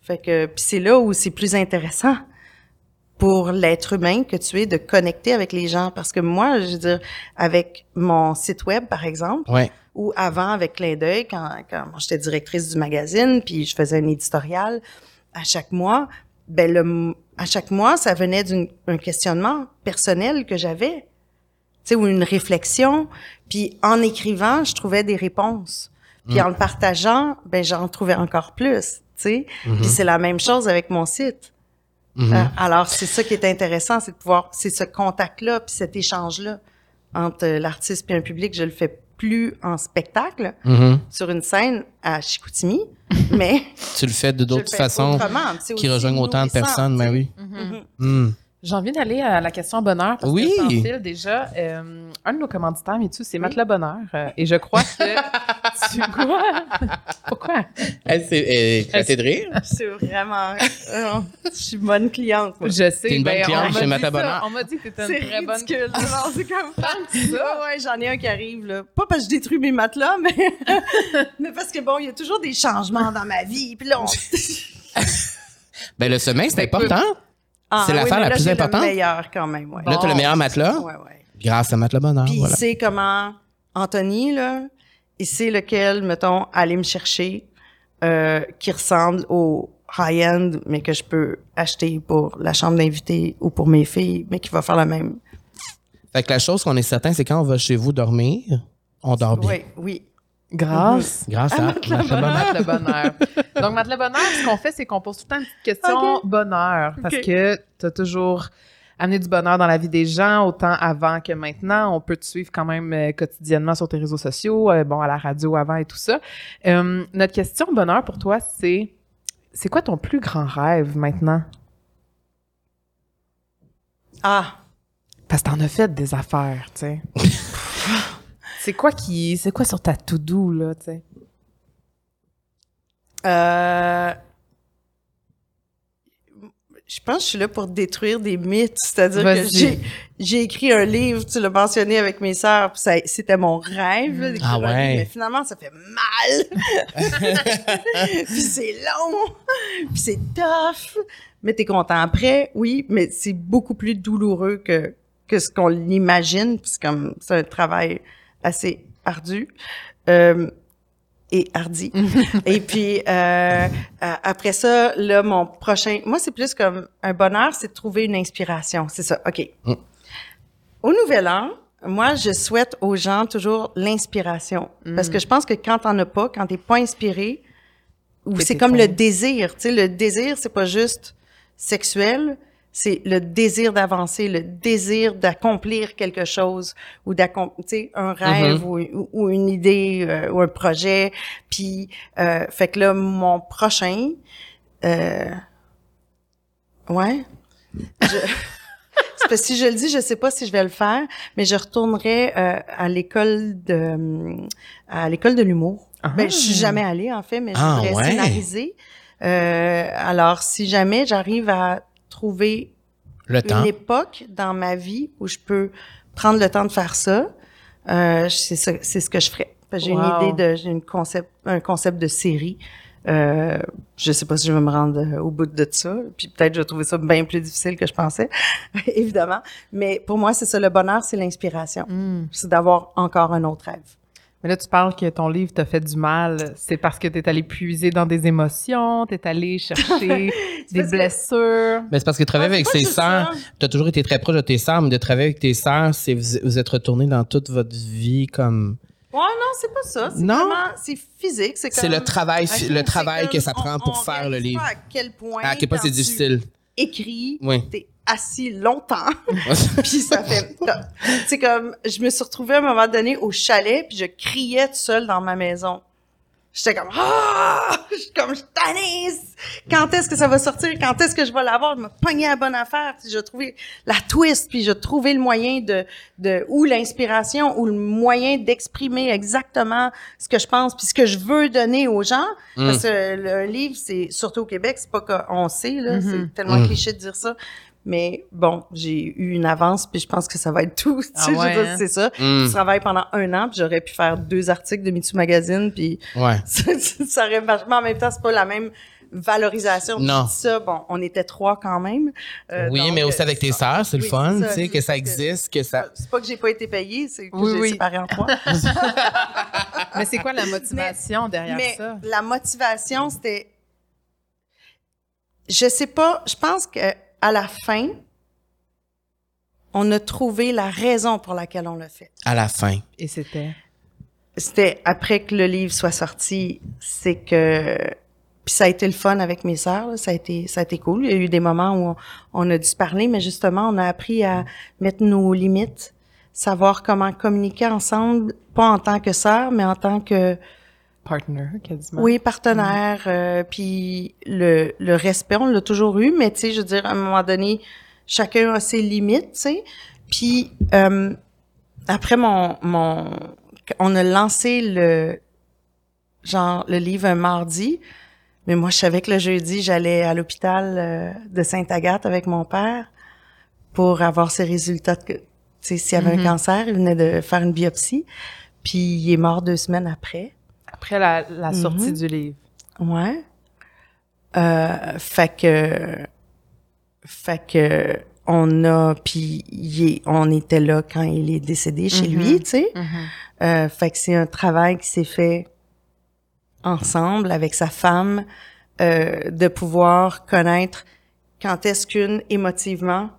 Fait que puis c'est là où c'est plus intéressant pour l'être humain que tu es de connecter avec les gens parce que moi, je veux dire avec mon site web par exemple, Ouais. ou avant avec Clin d'œil, quand, quand j'étais directrice du magazine, puis je faisais un éditorial à chaque mois, ben le, à chaque mois, ça venait d'un questionnement personnel que j'avais, sais, ou une réflexion, puis en écrivant, je trouvais des réponses. Puis en le partageant, ben j'en trouvais encore plus, tu sais. Puis c'est la même chose avec mon site. Mhm. Euh, alors, c'est ça qui est intéressant, c'est de pouvoir, c'est ce contact-là, puis cet échange-là entre euh, l'artiste et un public. Je le fais plus en spectacle, Mhm. sur une scène à Chicoutimi, mais Tu le fais de d'autres façons autrement, tu sais, qui rejoignent autant de personnes, tu ben oui. J'ai envie d'aller à la question bonheur parce Oui. que fil, déjà, euh, un de nos commanditaires, Mitsu, c'est Matelas Bonheur. euh, et je crois que tu quoi? Pourquoi? Elle s'est éclatée de rire. C'est vraiment... euh, je suis bonne cliente, moi. Je sais. T'es une bonne ben, cliente on m'a chez dit Matelas ça. Bonheur. On m'a dit que t'étais une très bonne. Non, c'est comme... ça. Ouais, j'en ai un qui arrive, là. Pas parce que je détruis mes matelas, mais, mais parce que bon, il y a toujours des changements dans ma vie. Puis là, on... Ben, le sommeil, c'est Écoute, important. Ah, C'est l'affaire mais la là, plus importante? le meilleur quand même, ouais. Là, t'as le meilleur matelas? Ouais, ouais. grâce à Matelas Bonheur. Puis Voilà. il sait comment Anthony, là, il sait lequel, mettons, aller me chercher, euh, qui ressemble au high-end, mais que je peux acheter pour la chambre d'invité ou pour mes filles, mais qui va faire la même. Fait que la chose qu'on est certain, c'est quand on va chez vous dormir, on dort bien. Oui, oui. Grâce. Grâce à Matelas Bonheur. Matelas bonheur. Donc, Matelas bonheur, ce qu'on fait, c'est qu'on pose tout le temps une petite question bonheur. Parce que tu as toujours amené du bonheur dans la vie des gens, autant avant que maintenant. On peut te suivre quand même euh, quotidiennement sur tes réseaux sociaux, euh, bon, à la radio avant et tout ça. Euh, notre question bonheur pour toi, c'est c'est quoi ton plus grand rêve maintenant? Ah, Parce que t'en as fait des affaires, tu sais. c'est quoi qui. C'est quoi sur ta to-do, là, tu sais? euh, je pense que je suis là pour détruire des mythes. C'est-à-dire que j'ai, j'ai écrit un livre, tu l'as mentionné avec mes sœurs, puis ça, c'était mon rêve. là, d'écrire Ah un livre, ouais. mais finalement, ça fait mal. puis c'est long. Puis c'est tough. Mais t'es content après, oui, mais c'est beaucoup plus douloureux que, que ce qu'on l'imagine, puis c'est comme, c'est un travail assez ardu. Euh, et hardi. et puis euh, euh, après ça, là, mon prochain, moi c'est plus comme un bonheur, c'est de trouver une inspiration. C'est ça. Ok. Mm. Au Nouvel An, moi je souhaite aux gens toujours l'inspiration, parce que je pense que quand t'en as pas, quand t'es pas inspiré, ou c'est comme le désir. Tu sais, le désir c'est pas juste sexuel. C'est le désir d'avancer, le désir d'accomplir quelque chose ou d'accomplir, un rêve ou, ou- ou une idée euh, ou un projet. Puis, euh, fait que là, mon prochain, euh, ouais, je, parce que si je le dis, je sais pas si je vais le faire, mais je retournerai euh, à l'école de, à l'école de l'humour. Ben, je suis jamais allée en fait, mais je Ah, voudrais ouais. scénariser. Euh, alors, si jamais j'arrive à trouver Le temps. une époque dans ma vie où je peux prendre le temps de faire ça, euh, c'est ce que je ferais. J'ai Wow. une idée de, j'ai une concept, un concept de série. Euh, je sais pas si je vais me rendre euh, au bout de ça. Puis peut-être je vais trouver ça bien plus difficile que je pensais, évidemment. Mais pour moi, c'est ça. Le bonheur, c'est l'inspiration. Mm. C'est d'avoir encore un autre rêve. Mais là, tu parles que ton livre t'a fait du mal. C'est parce que t'es allé puiser dans des émotions, t'es allé chercher des que- blessures. Mais c'est parce que travailler Ah, avec ses sœurs, tu as toujours été très proche de tes sœurs, mais de travailler avec tes sœurs, c'est vous, vous êtes retourné dans toute votre vie comme. Ouais, non, c'est pas ça. C'est Non? c'est physique. C'est comme- le travail, le travail que ça prend on pour faire le livre. pas À quel point. À quel point c'est tu- écrit, t'es assis longtemps, puis ça fait... C'est comme, je me suis retrouvée à un moment donné au chalet, puis je criais toute seule dans ma maison. J'étais comme ah, je suis comme je Quand est-ce que ça va sortir? Quand est-ce que je vais l'avoir? Je me pognais à bonne affaire. Puis je trouvais la twist, puis je trouvais le moyen de de ou l'inspiration ou le moyen d'exprimer exactement ce que je pense puis ce que je veux donner aux gens. Mm. Parce que le livre, c'est surtout au Québec, c'est pas qu'on sait là, mm-hmm. c'est tellement mm. cliché de dire ça. Mais bon, j'ai eu une avance, puis je pense que ça va être tout. Ah hein? c'est ça. Mm. Je travaille pendant un an, puis j'aurais pu faire deux articles de MeToo Magazine, puis ouais. ça, ça aurait Mais en même temps, c'est pas la même valorisation. Non. ça, bon, on était trois quand même. Euh, oui, mais aussi avec tes sœurs, c'est le fun, tu sais, que ça existe, que ça... C'est pas que j'ai pas été payée, c'est que j'ai séparé en trois. mais c'est quoi la motivation derrière mais ça? La motivation, c'était... Je sais pas, je pense que à la fin, on a trouvé la raison pour laquelle on l'a fait. À la fin. Et c'était? C'était après que le livre soit sorti, c'est que puis ça a été le fun avec mes sœurs, ça a été ça a été cool. Il y a eu des moments où on, a dû se parler, mais justement, on a appris à mettre nos limites, savoir comment communiquer ensemble, pas en tant que sœurs, mais en tant que partner, quasiment. Oui, partenaire. Euh, puis le, le respect, on l'a toujours eu, mais tu sais, je veux dire, à un moment donné, chacun a ses limites, tu sais. Puis euh, après mon, mon, on a lancé le, genre, le livre un mardi, mais moi, je savais que le jeudi, j'allais à l'hôpital euh, de Sainte-Agathe avec mon père pour avoir ses résultats que, tu sais, s'il y avait un mm-hmm. cancer, il venait de faire une biopsie, puis il est mort deux semaines après après la, la sortie mhm. du livre. Ouais. Euh, fait que, fait que, on a, puis on était là quand il est décédé chez lui, mhm. tu sais. Mhm. Euh, fait que c'est un travail qui s'est fait ensemble avec sa femme, euh, de pouvoir connaître quand est-ce qu'une émotivement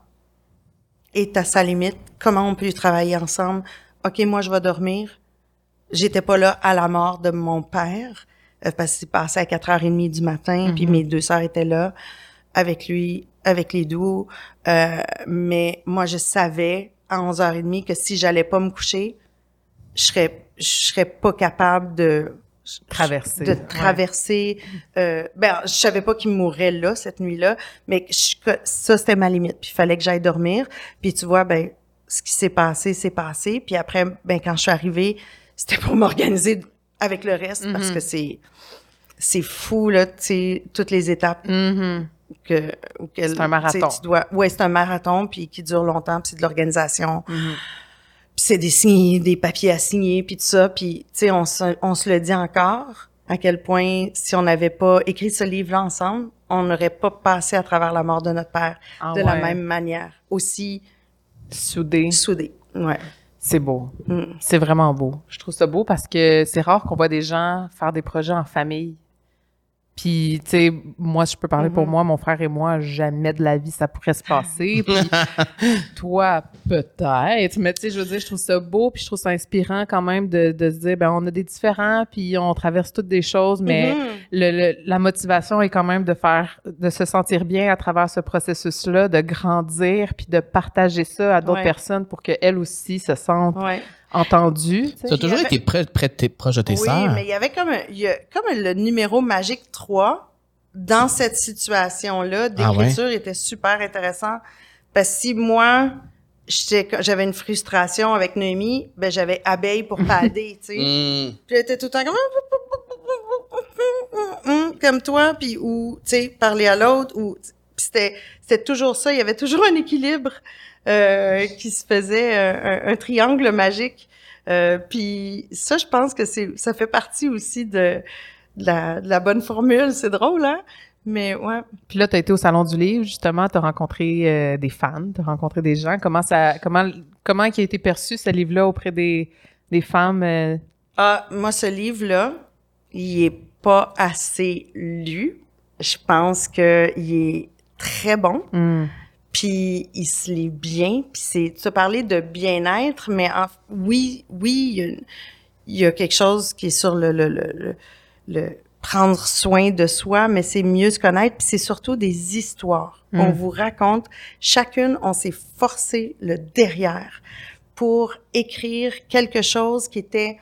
est à sa limite, comment on peut travailler ensemble. OK, moi je vais dormir, J'étais pas là à la mort de mon père euh, parce qu'il passait à 4h30 du matin, puis mhm. mes deux sœurs étaient là avec lui, avec les doux. Euh, mais moi, je savais à 11h30 que si j'allais pas me coucher, je serais, je serais pas capable de traverser de traverser euh, ben je savais pas qu'il mourrait là cette nuit-là mais ça c'était ma limite puis il fallait que j'aille dormir puis tu vois ben ce qui s'est passé s'est passé puis après ben quand je suis arrivée c'était pour m'organiser avec le reste parce mm-hmm. que c'est c'est fou là, tu sais, toutes les étapes mm-hmm. que c'est un marathon. Tu dois, ouais, c'est un marathon puis qui dure longtemps, puis c'est de l'organisation. Mm-hmm. Puis c'est des signes, des papiers à signer, puis tout ça, puis tu sais, on se, on se le dit encore à quel point si on n'avait pas écrit ce livre-là ensemble, on n'aurait pas passé à travers la mort de notre père ah de la même manière, aussi soudé. Soudé, ouais. C'est beau. Mm. C'est vraiment beau. Je trouve ça beau parce que c'est rare qu'on voit des gens faire des projets en famille. Puis, tu sais, moi, je peux parler pour mm-hmm. moi, mon frère et moi, jamais de la vie ça pourrait se passer. Puis, toi, peut-être. Mais tu sais, je veux dire, je trouve ça beau, puis je trouve ça inspirant quand même de, de se dire, ben on a des différents, puis on traverse toutes des choses, mais mm-hmm. le, la motivation est quand même de faire, de se sentir bien à travers ce processus-là, de grandir, puis de partager ça à d'autres personnes pour qu'elles aussi se sentent entendu. Tu as toujours été près, près de tes, proches de tes oui, mais il y avait comme, il y a, comme le numéro magique 3 dans cette situation-là ah d'écriture était super intéressant. Parce que si moi, j'avais une frustration avec Noémie, ben j'avais abeille pour pader, tu sais. Mm. Puis elle était tout le temps comme comme toi, puis ou tu sais parler à l'autre, ou c'était c'était toujours ça. Il y avait toujours un équilibre. Euh, qui se faisait euh, un, triangle magique. Euh, puis ça, je pense que c'est ça fait partie aussi de, la, de la bonne formule. C'est drôle, hein? Mais ouais. Puis là, tu as été au Salon du Livre, justement, tu as rencontré des fans, tu as rencontré des gens. Comment ça comment comment qui a été perçu ce livre-là auprès des, des femmes? Ah, moi, ce livre-là, il est pas assez lu. Je pense qu'il est très bon. Hmm puis il se lit bien, puis c'est tu as parlé de bien-être, mais oui, oui, il y, a, quelque chose qui est sur le, le, le, le prendre soin de soi, mais c'est mieux se connaître, puis c'est surtout des histoires. On Mm. vous raconte, chacune, on s'est forcé le derrière pour écrire quelque chose qui était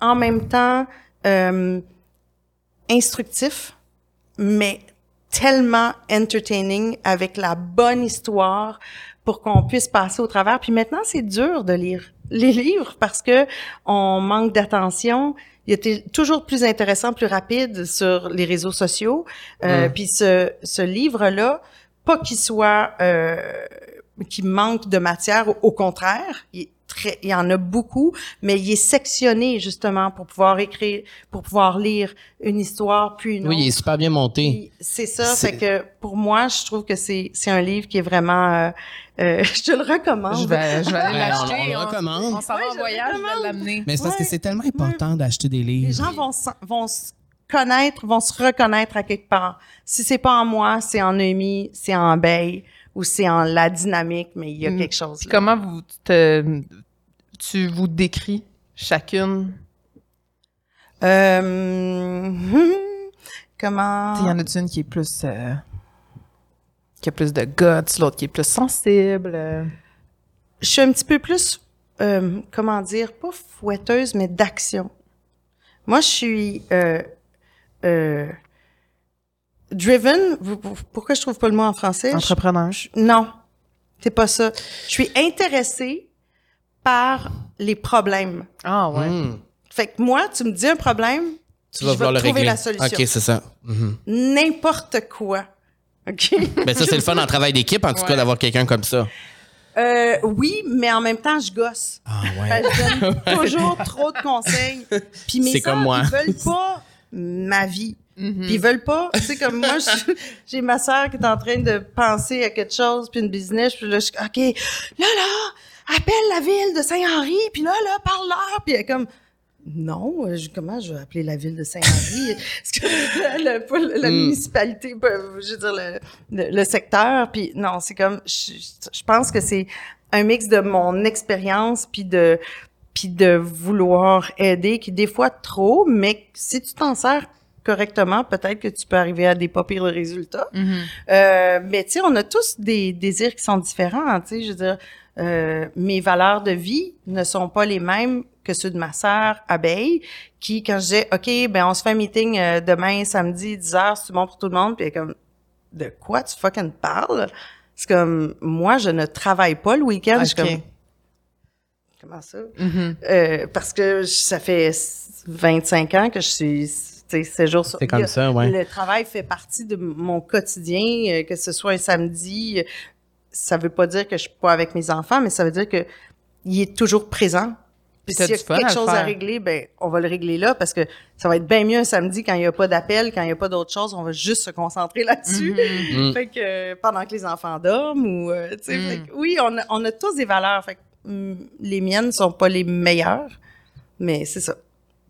en même temps euh, instructif, mais tellement entertaining avec la bonne histoire pour qu'on puisse passer au travers. Puis maintenant, c'est dur de lire les livres parce que on manque d'attention. Il était toujours plus intéressant, plus rapide sur les réseaux sociaux. Euh, Mm. Puis ce, ce livre-là, pas qu'il soit euh, qui manque de matière, au, au contraire, il, est très, il y en a beaucoup, mais il est sectionné justement pour pouvoir écrire, pour pouvoir lire une histoire puis une Oui, il est super bien monté. C'est ça, C'est- fait que pour moi, je trouve que c'est c'est un livre qui est vraiment, euh, euh, je te le recommande. Je vais, je vais aller Ouais, l'acheter. on- on le recommande. On s'en va Ouais, en je voyage, je vais l'amener. Mais c'est parce que c'est tellement important d'acheter des livres. Les gens vont se- vont se connaître, vont se reconnaître à quelque part. Si c'est pas en moi, c'est en Amy, c'est en Bay ou c'est en la dynamique, mais il y a Mm. quelque chose. Là. comment vous te, tu vous décris chacune? Euh, comment? Il y en a une qui est plus euh, qui a plus de guts, l'autre qui est plus sensible? je suis un petit peu plus, euh, comment dire, pas fouetteuse, mais d'action. Moi, je suis euh, driven. Pourquoi je trouve pas le mot en français? Je- Entrepreneur. non, c'est pas ça. Je suis intéressée par les problèmes. Ah ouais. Hmm. Fait que moi, tu me dis un problème, Tu vas je vouloir vais le trouver régler. la solution. OK, c'est ça. Mhm. N'importe quoi. OK? Ben ça, c'est le fun en travail d'équipe, en tout cas, Ouais. d'avoir quelqu'un comme ça. Euh, oui, mais en même temps, je gosse. Ah que je donne toujours trop de conseils. Puis mes C'est comme sœurs, ils veulent pas ma vie. Mhm. Puis ils veulent pas, tu sais, comme moi, j'ai ma sœur qui est en train de penser à quelque chose, puis une business, puis là, je suis OK, là, là, appelle la ville de Saint-Henri, puis là, là, parle-leur, puis elle est comme, non, euh, je- comment je vais appeler la ville de Saint-Henri? Est-ce le- la Mm. municipalité, je veux dire, le, le- le secteur, puis non, c'est comme, je, je pense que c'est un mix de mon expérience, puis de puis de vouloir aider, qui des fois trop, mais si tu t'en sers correctement, peut-être que tu peux arriver à des pas pires résultats. Mhm. Euh, mais tu sais, on a tous des désirs qui sont différents. Tu sais, je veux dire, euh, mes valeurs de vie ne sont pas les mêmes que ceux de ma sœur Abeille, qui quand je disais, ok, ben on se fait un meeting euh, demain samedi 10 h c'est bon pour tout le monde, puis elle est comme, de quoi tu fucking parles C'est comme, moi je ne travaille pas le week-end. Je comme, comment ça? Mhm. euh, parce que ça fait 25 ans que je suis, tu sais, 7 jours sur C'est comme a- ça, ouais. Le travail fait partie de mon quotidien, euh, que ce soit un samedi. euh, Ça veut pas dire que je suis pas avec mes enfants, mais ça veut dire que il est toujours présent. Puis s'il y a quelque chose à régler, ben on va le régler là parce que ça va être bien mieux un samedi quand il y a pas d'appel, quand il y a pas d'autre chose, on va juste se concentrer là-dessus. Mhm. Mm. Fait que euh, pendant que les enfants dorment ou euh, tu sais, Mm. fait que oui, on a, on a tous des valeurs. Fait que mm, les miennes sont pas les meilleures, mais c'est ça.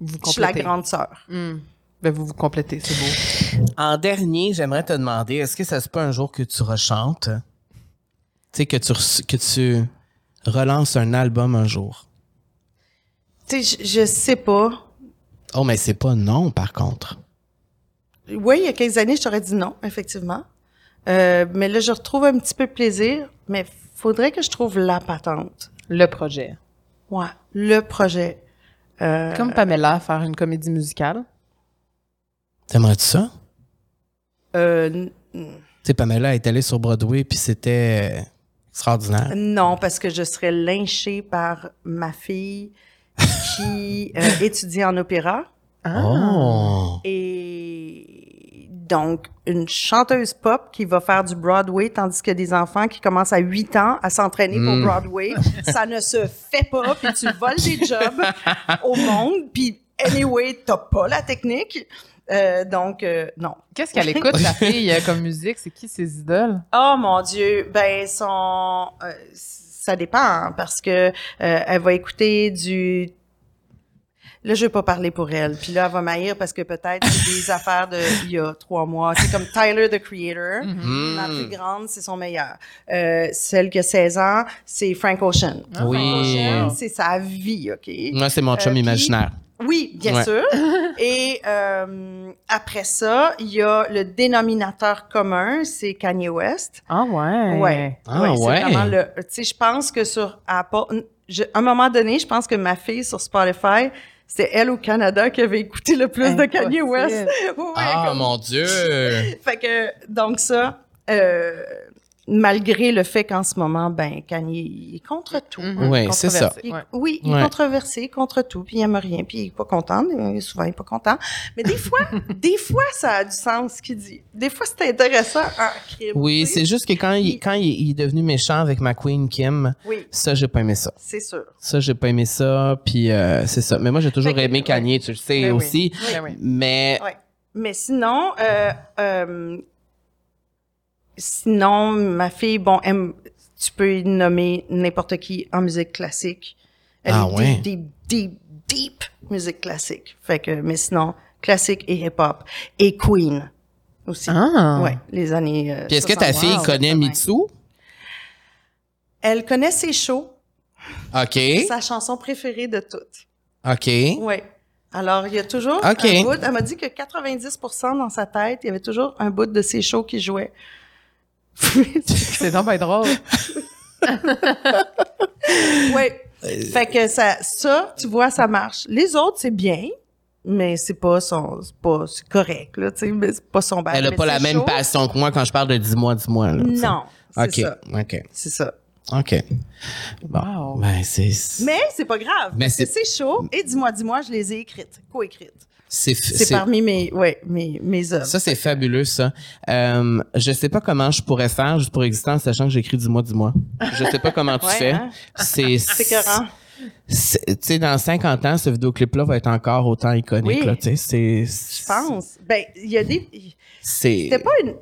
Vous Je suis la grande sœur. Mhm. Ben, vous vous complétez, c'est beau. En dernier, j'aimerais te demander, est-ce que ça se peut un jour que tu rechantes? Tu sais, que tu, que tu relances un album un jour? Tu sais, je, je sais pas. Oh, mais c'est pas non, par contre. Oui, il y a quelques années, je t'aurais dit non, effectivement. Euh, mais là, je retrouve un petit peu de plaisir, mais faudrait que je trouve la patente. Le projet. Ouais, le projet. Euh, Comme Pamela, faire une comédie musicale. T'aimerais-tu ça? euh, Tu sais, Pamela est allée sur Broadway, puis c'était extraordinaire. non, parce que je serais lynchée par ma fille qui euh, étudie en opéra. Ah. Oh! Et donc, une chanteuse pop qui va faire du Broadway, tandis que des enfants qui commencent à 8 ans à s'entraîner pour Mm. Broadway, ça ne se fait pas, puis tu voles des jobs au monde, puis anyway, t'as pas la technique. Euh, donc, euh, non. Qu'est-ce qu'elle écoute, ta fille, euh, comme musique? C'est qui ses idoles? Oh mon Dieu, ben son, euh, ça dépend hein, parce que euh, elle va écouter du. Là, je vais pas parler pour elle. Puis là, elle va m'haïr parce que peut-être c'est des affaires de il y a trois mois. C'est comme Tyler, the Creator. Mm-hmm. Ma plus grande, c'est son meilleur. Euh, celle qui a 16 ans, c'est Frank Ocean. Oui. Frank Ocean, c'est sa vie, OK? Moi, c'est mon chum Euh, puis- imaginaire. Oui, bien Ouais. sûr. Et euh, après ça, il y a le dénominateur commun, c'est Kanye West. Ah ouais. Ouais. Ah, ouais. ouais. C'est vraiment le. Tu sais, je pense que sur Apple, je- à un moment donné, je pense que ma fille sur Spotify, c'était elle au Canada qui avait écouté le plus de Kanye. West. Ouais, Ah, comme- mon Dieu! Fait que, donc ça, euh, malgré le fait qu'en ce moment, ben, Kanye, il est contre tout. Mhm. Oui, c'est ça. Il-. Oui, il est Ouais. controversé contre tout, puis il aime rien, puis il est pas content. Souvent, il est pas content. Mais des fois, des fois, ça a du sens ce qu'il dit. Des fois, c'est intéressant en crime. Oui, c'est juste que quand il, quand il, il est devenu méchant avec ma queen Kim, Oui, ça, j'ai pas aimé ça. c'est sûr. Ça, j'ai pas aimé ça, puis euh, c'est ça. Mais moi, j'ai toujours Fait que- aimé ouais. Kanye, tu le sais Ben oui. aussi. Ben oui. Mais Ouais. Mais sinon, euh, euh, sinon, ma fille, bon, tu peux y nommer n'importe qui en musique classique. Elle Ah est ouais? deep, deep, deep, deep musique classique. Fait que, mais sinon, classique et hip-hop. Et Queen aussi. Ah. Ouais, les années. euh, puis est-ce que ta 60, fille wow, connaît 80. Mitsu? Elle connaît ses shows, OK. sa chanson préférée de toutes. OK. Ouais. Alors, il y a toujours un bout. Elle m'a dit que 90% dans sa tête, il y avait toujours un bout de ses shows qui jouait. C'est donc bien drôle. ouais. Fait que ça, ça, tu vois, ça marche. Les autres, c'est bien, mais c'est pas son, c'est pas, c'est correct, là, tu sais, mais c'est pas son bal. Elle a Mais pas la même chaud. passion que moi quand je parle de dis-moi, dis-moi. là, tu sais. Non. C'est OK. ça. OK. C'est ça. OK. Bon. Wow. Ben, c'est. Mais c'est pas grave. Mais c'est chaud. Et dis-moi, dis-moi, je les ai écrites, co-écrites. C'est. C'est c'est- parmi mes, ouais, mes, mes œuvres. Ça, c'est fabuleux, ça. Euh, je sais pas comment je pourrais faire juste pour exister en sachant que j'écris du mois du mois. Je sais pas comment tu Ouais, fais. hein? C'est. C'est écœurant. c'est- Tu sais, dans 50 ans, ce vidéoclip-là va être encore autant iconique, Oui. là. Tu sais, c'est. Je pense. Ben, il y a des, C'est. C'était pas une.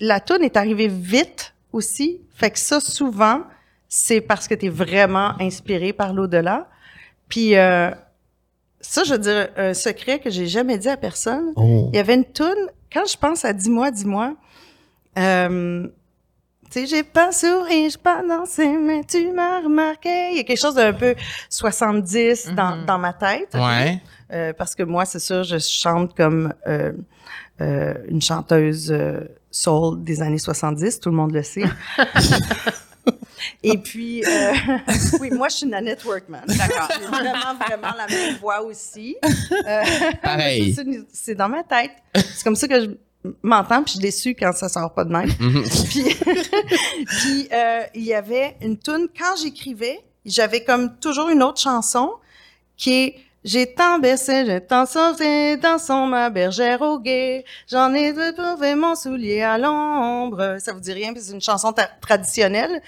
La toune est arrivée vite aussi. Fait que ça, souvent, c'est parce que tu es vraiment inspiré par l'au-delà. Puis euh, ça, je veux dire, un secret que j'ai jamais dit à personne. Oh. Il y avait une toune, quand je pense à Dis-moi, dis-moi, euh, tu sais, j'ai pas souri, j'ai pas dansé, mais tu m'as remarqué. Il y a quelque chose d'un peu 70 dans, Mhm. dans ma tête. Ouais. Euh, parce que moi, c'est sûr, je chante comme euh, euh, une chanteuse euh, soul des années 70, tout le monde le sait. Et puis, euh, oui, moi, je suis Nanette Workman. D'accord. J'ai vraiment, vraiment la même voix aussi. Euh, Pareil. c'est- dans ma tête. C'est comme ça que je m'entends, puis je suis déçue quand ça sort pas de même. Mhm. Puis, puis euh, il y avait une tune quand j'écrivais, j'avais comme toujours une autre chanson qui est j'ai tant baissé, j'ai tant sauté dans son ma bergère au guet. J'en ai trouvé mon soulier à l'ombre. Ça vous dit rien, puis c'est une chanson traditionnelle.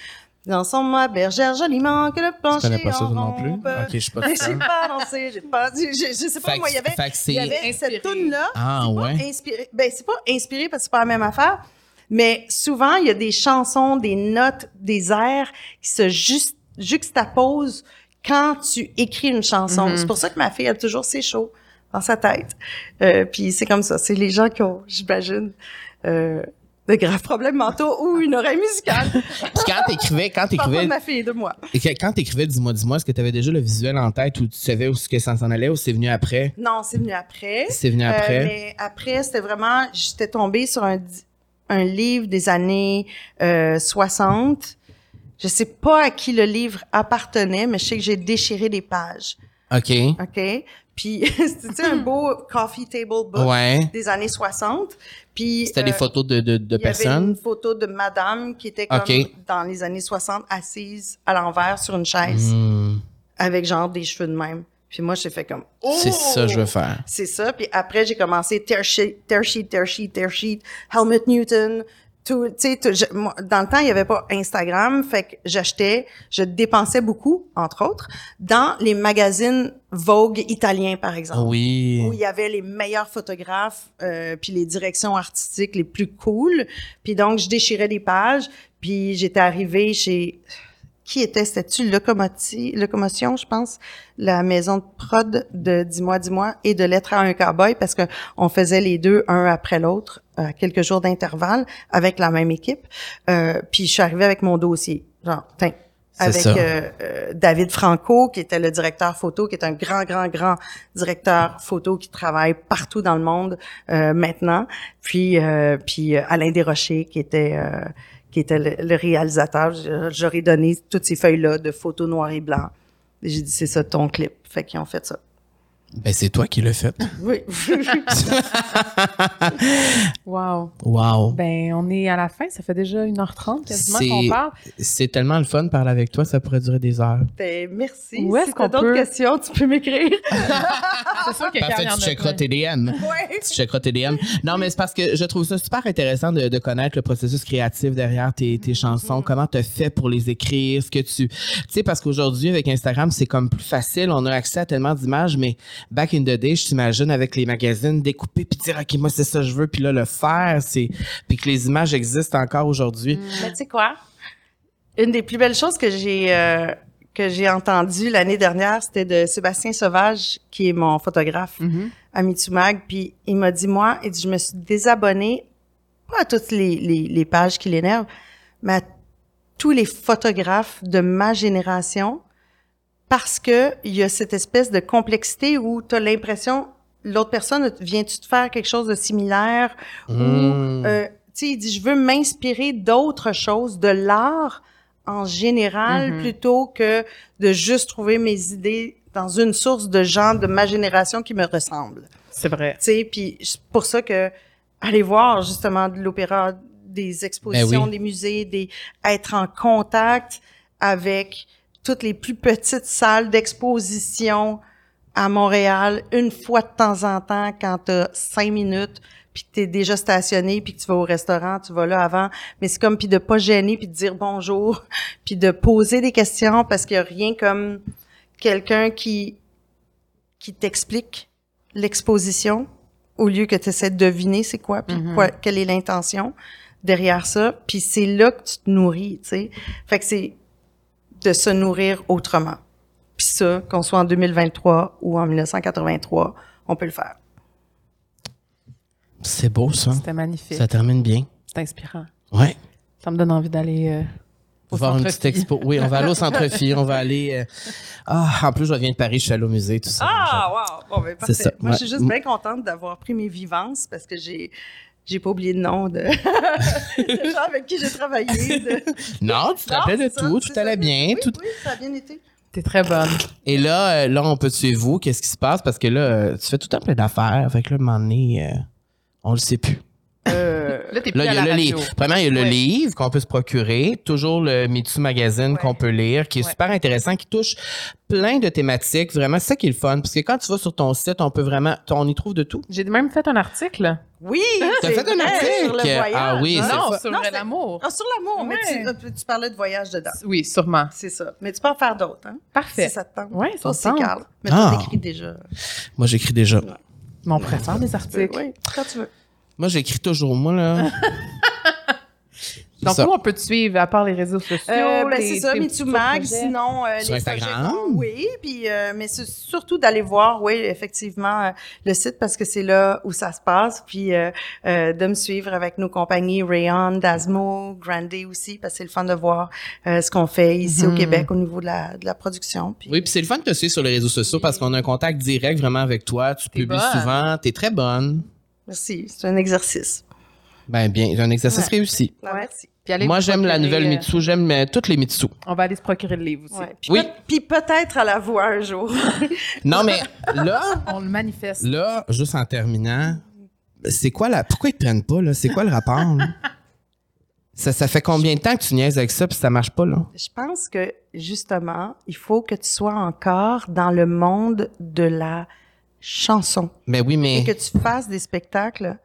Dans son ma bergère joliment que le plancher connais pas ça en non plus? Ok, je suis pas J'ai pas dansé, j'ai pas je, je sais pas, moi, il y avait, il y avait cette tune là Ah, c'est pas ouais. inspiré. Ben, c'est pas inspiré parce que c'est pas la même affaire. Mais souvent, il y a des chansons, des notes, des airs qui se juste, juxtaposent quand tu écris une chanson. Mhm. C'est pour ça que ma fille a toujours ses shows dans sa tête. Euh, puis c'est comme ça. C'est les gens qui ont, j'imagine, euh, de graves problèmes mentaux ou une oreille musicale. Puis quand t'écrivais, quand t'écrivais, ma fille, de moi. quand t'écrivais dis-moi, dis-moi, est-ce que t'avais déjà le visuel en tête ou tu savais où ce que ça s'en allait ou c'est venu après? Non, c'est venu après. C'est venu Euh, après? mais après, c'était vraiment, j'étais tombée sur un, un livre des années euh, 60. Je sais pas à qui le livre appartenait, mais je sais que j'ai déchiré des pages. OK. OK? Puis, c'était un beau coffee table book Ouais. des années 60. Puis, C'était des euh, photos de, de, de il y avait personnes? une photo de madame qui était comme OK. dans les années 60, assise à l'envers sur une chaise, Hmm. avec genre des cheveux de même. Puis moi, j'ai fait comme, oh! C'est ça que je veux faire. C'est ça. Puis après, j'ai commencé tear sheet, tear sheet, tear sheet, tear sheet, Helmut Newton. Tout, tu sais, tout- je- moi, dans le temps, il y avait pas Instagram, fait que j'achetais, je dépensais beaucoup, entre autres, dans les magazines Vogue italiens, par exemple. Oui. Où il y avait les meilleurs photographes, euh, puis les directions artistiques les plus cool. Puis donc, je déchirais des pages, puis j'étais arrivée chez qui était, c'était-tu Locomotion, je pense, la maison de prod de Dis-moi, dis-moi, et de Lettre à un cowboy, parce que on faisait les deux un après l'autre, à quelques jours d'intervalle, avec la même équipe. Euh, puis je suis arrivée avec mon dossier, genre, tiens, avec euh, euh, David Franco, qui était le directeur photo, qui est un grand, grand, grand directeur photo qui travaille partout dans le monde euh, maintenant. Puis, puis Alain Desrochers, qui était qui était le, réalisateur. J'aurais donné toutes ces feuilles-là de photos noir et blanc. J'ai dit, c'est ça ton clip. Fait qu'ils ont fait ça. Ben, c'est toi qui l'as fait. Oui. wow. Wow. Ben, on est à la fin. Ça fait déjà 1h30 quasiment qu'on parle. C'est tellement le fun de parler avec toi. Ça pourrait durer des heures. Ben, merci. Où est-ce qu'on d'autres questions, tu peux m'écrire. c'est sûr que Parfait, tu checkeras tes DM. Oui. Tu checkeras tes DM. Non, mais c'est parce que je trouve ça super intéressant de, connaître le processus créatif derrière tes, tes chansons. Mm-hmm. Comment tu as fait pour les écrire? Ce que tu... Tu sais, parce qu'aujourd'hui, avec Instagram, c'est comme plus facile. On a accès à tellement d'images, mais back in the day, je t'imagine avec les magazines découper puis dire OK, moi c'est ça que je veux puis là le faire, c'est puis que les images existent encore aujourd'hui. Mm. Mais tu sais quoi? Une des plus belles choses que j'ai euh, que j'ai entendues l'année dernière, c'était de Sébastien Sauvage qui est mon photographe mm-hmm. à Mitsumag puis il m'a dit moi, il dit je me suis désabonné pas à toutes les, les, les pages qui l'énervent, mais à tous les photographes de ma génération parce que il y a cette espèce de complexité où tu as l'impression l'autre personne vient-tu te faire quelque chose de similaire ou hmm. euh, tu sais il dit je veux m'inspirer d'autres choses de l'art en général mm-hmm. plutôt que de juste trouver mes idées dans une source de gens de ma génération qui me ressemblent. C'est vrai. Tu sais puis c'est pour ça que aller voir justement de l'opéra des expositions, ben des musées, des être en contact avec toutes les plus petites salles d'exposition à Montréal une fois de temps en temps quand tu as cinq minutes puis que tu es déjà stationné puis que tu vas au restaurant, tu vas là avant, mais c'est comme puis de pas gêner puis de dire bonjour, puis de poser des questions parce qu'il y a rien comme quelqu'un qui qui t'explique l'exposition au lieu que tu essaies de deviner c'est quoi puis mm-hmm. quoi quelle est l'intention derrière ça, puis c'est là que tu te nourris, tu sais. Fait que c'est de se nourrir autrement. Puis ça, qu'on soit en 2023 ou en 1983, on peut le faire. C'est beau, ça. C'était magnifique. Ça termine bien. C'est inspirant. Ouais. Ça me donne envie d'aller euh, au Voir une petite expo. Oui, on va aller au centre-fille. on va aller. Euh, ah, en plus, je reviens de Paris, je suis allé au musée, tout ça. Ah, wow! Bon, ben, parfait. Ça. Moi, je suis juste bien contente d'avoir pris mes vivances parce que j'ai j'ai pas oublié le nom de, gens avec qui j'ai travaillé. Non, tu te rappelles de tout, tout allait bien. Oui, tout... oui, ça a bien été. T'es très bonne. Et là, euh, là, on peut suivre vous. Qu'est-ce qui se passe? Parce que là, euh, tu fais tout temps plein d'affaires. Fait que là, un moment donné, euh, on le sait plus. Euh, là, t'es plus à la le livre. Premièrement, il y a le livre qu'on peut se procurer. Toujours le Mitsu Magazine qu'on peut lire, qui est super intéressant, qui touche plein de thématiques. Vraiment, c'est ça qui est le fun. Parce que quand tu vas sur ton site, on peut vraiment, on y trouve de tout. J'ai même fait un article. Oui! T'as fait un article? Sur le voyage. Ah oui, c'est Non, sur l'amour. Ah, sur l'amour, mais euh, tu, parlais de voyage dedans. Oui, sûrement. C'est ça. Mais tu peux en faire d'autres, hein? Parfait. Si ça te tente. Oui, ça c'est Carl. Mais ah. tu écris déjà. Moi, j'écris déjà. Mon on préfère des articles. Oui, quand tu veux. Moi, j'écris toujours, moi, là. Donc, où on peut te suivre à part les réseaux sociaux? Euh, ben, c'est ça, MeTooMag, sinon... Euh, Sur Instagram? oui, puis, euh, mais c'est surtout d'aller voir, oui, effectivement, euh, le site parce que c'est là où ça se passe, puis euh, de me suivre avec nos compagnies Rayon, Dasmo, Grande aussi, parce que c'est le fun de voir ce qu'on fait ici au mhm. Québec au niveau de la, de la production. Puis... Oui, puis c'est le fun de te suivre sur les réseaux sociaux parce qu'on a un contact direct vraiment avec toi. Tu publies souvent, tu es très bonne. Merci, c'est un exercice. Ben bien, un exercice réussi. merci. Moi, j'aime la nouvelle euh, Mitsu, j'aime euh, toutes les Mitsu. On va aller se procurer le livre aussi. oui. Puis peut-être à la voix un jour. non, mais là. On le manifeste. Là, juste en terminant, c'est quoi la. Pourquoi ils te prennent pas, là? C'est quoi le rapport, Ça, ça fait combien de temps que tu niaises avec ça puis ça marche pas, là? Je pense que, justement, il faut que tu sois encore dans le monde de la chanson. Mais oui, mais. Et que tu fasses des spectacles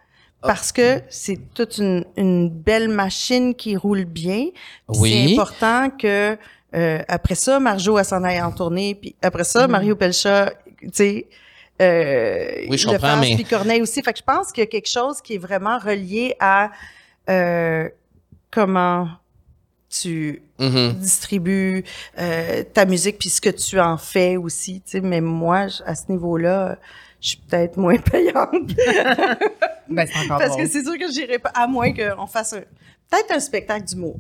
parce que c'est toute une, une, belle machine qui roule bien. Oui. C'est important que euh, après ça, Marjo s'en aille en tournée, puis après ça, mm-hmm. Mario Pelcha, tu sais, euh, oui, je comprends, mais... puis Corneille aussi. Fait que je pense qu'il y a quelque chose qui est vraiment relié à euh, comment tu Mhm. distribues euh, ta musique puis ce que tu en fais aussi, tu sais. Mais moi, à ce niveau-là, je suis peut-être moins payante. Ben, c'est encore Parce que c'est sûr que j'irai pas, à moins qu'on fasse peut-être un spectacle d'humour.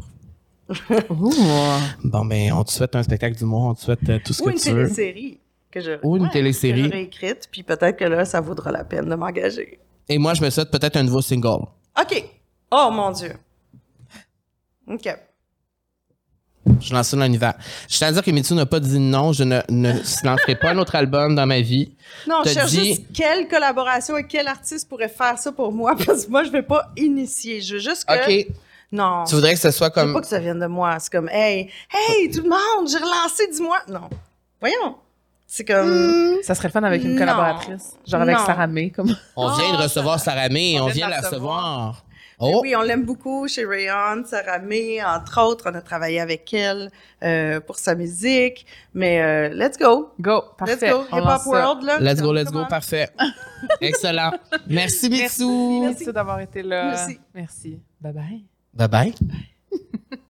Bon, ben, on te souhaite un spectacle d'humour, on te souhaite euh, tout ce Ou que une tu veux. télésérie. Que je, Ou une ouais, télésérie. Que j'aurais écrite, puis peut-être que là, ça vaudra la peine de m'engager. Et moi, je me souhaite peut-être un nouveau single. OK. Oh, mon Dieu. OK. Je lance ça dans l'univers. Je tiens à dire que Mitsu n'a pas dit non, je ne, ne lancerai pas un autre album dans ma vie. Non, je cherche dit- juste quelle collaboration et quel artiste pourrait faire ça pour moi, parce que moi, je vais pas initier. Je veux juste que... OK. Non. Tu voudrais que ce soit Je veux comme. pas que ça vienne de moi. C'est comme, hey, hey, tout le monde, j'ai relancé, dis-moi. Non. Voyons. C'est comme. Ça serait le fun avec une Non. collaboratrice. Genre avec Non. Sarah May, comme. On vient de recevoir Sarah May, on, On vient de la recevoir. Oh, Oui, on l'aime beaucoup chez Rayon, Sarah May, entre autres. On a travaillé avec elle euh, pour sa musique. Mais euh, let's go. Go, parfait. Let's go. On Hip lance Hop ça. World, là. let's go, let's go, parfait. Excellent. Merci, Mitsu. Merci d'avoir été là. Merci. Merci. Bye bye. Bye bye.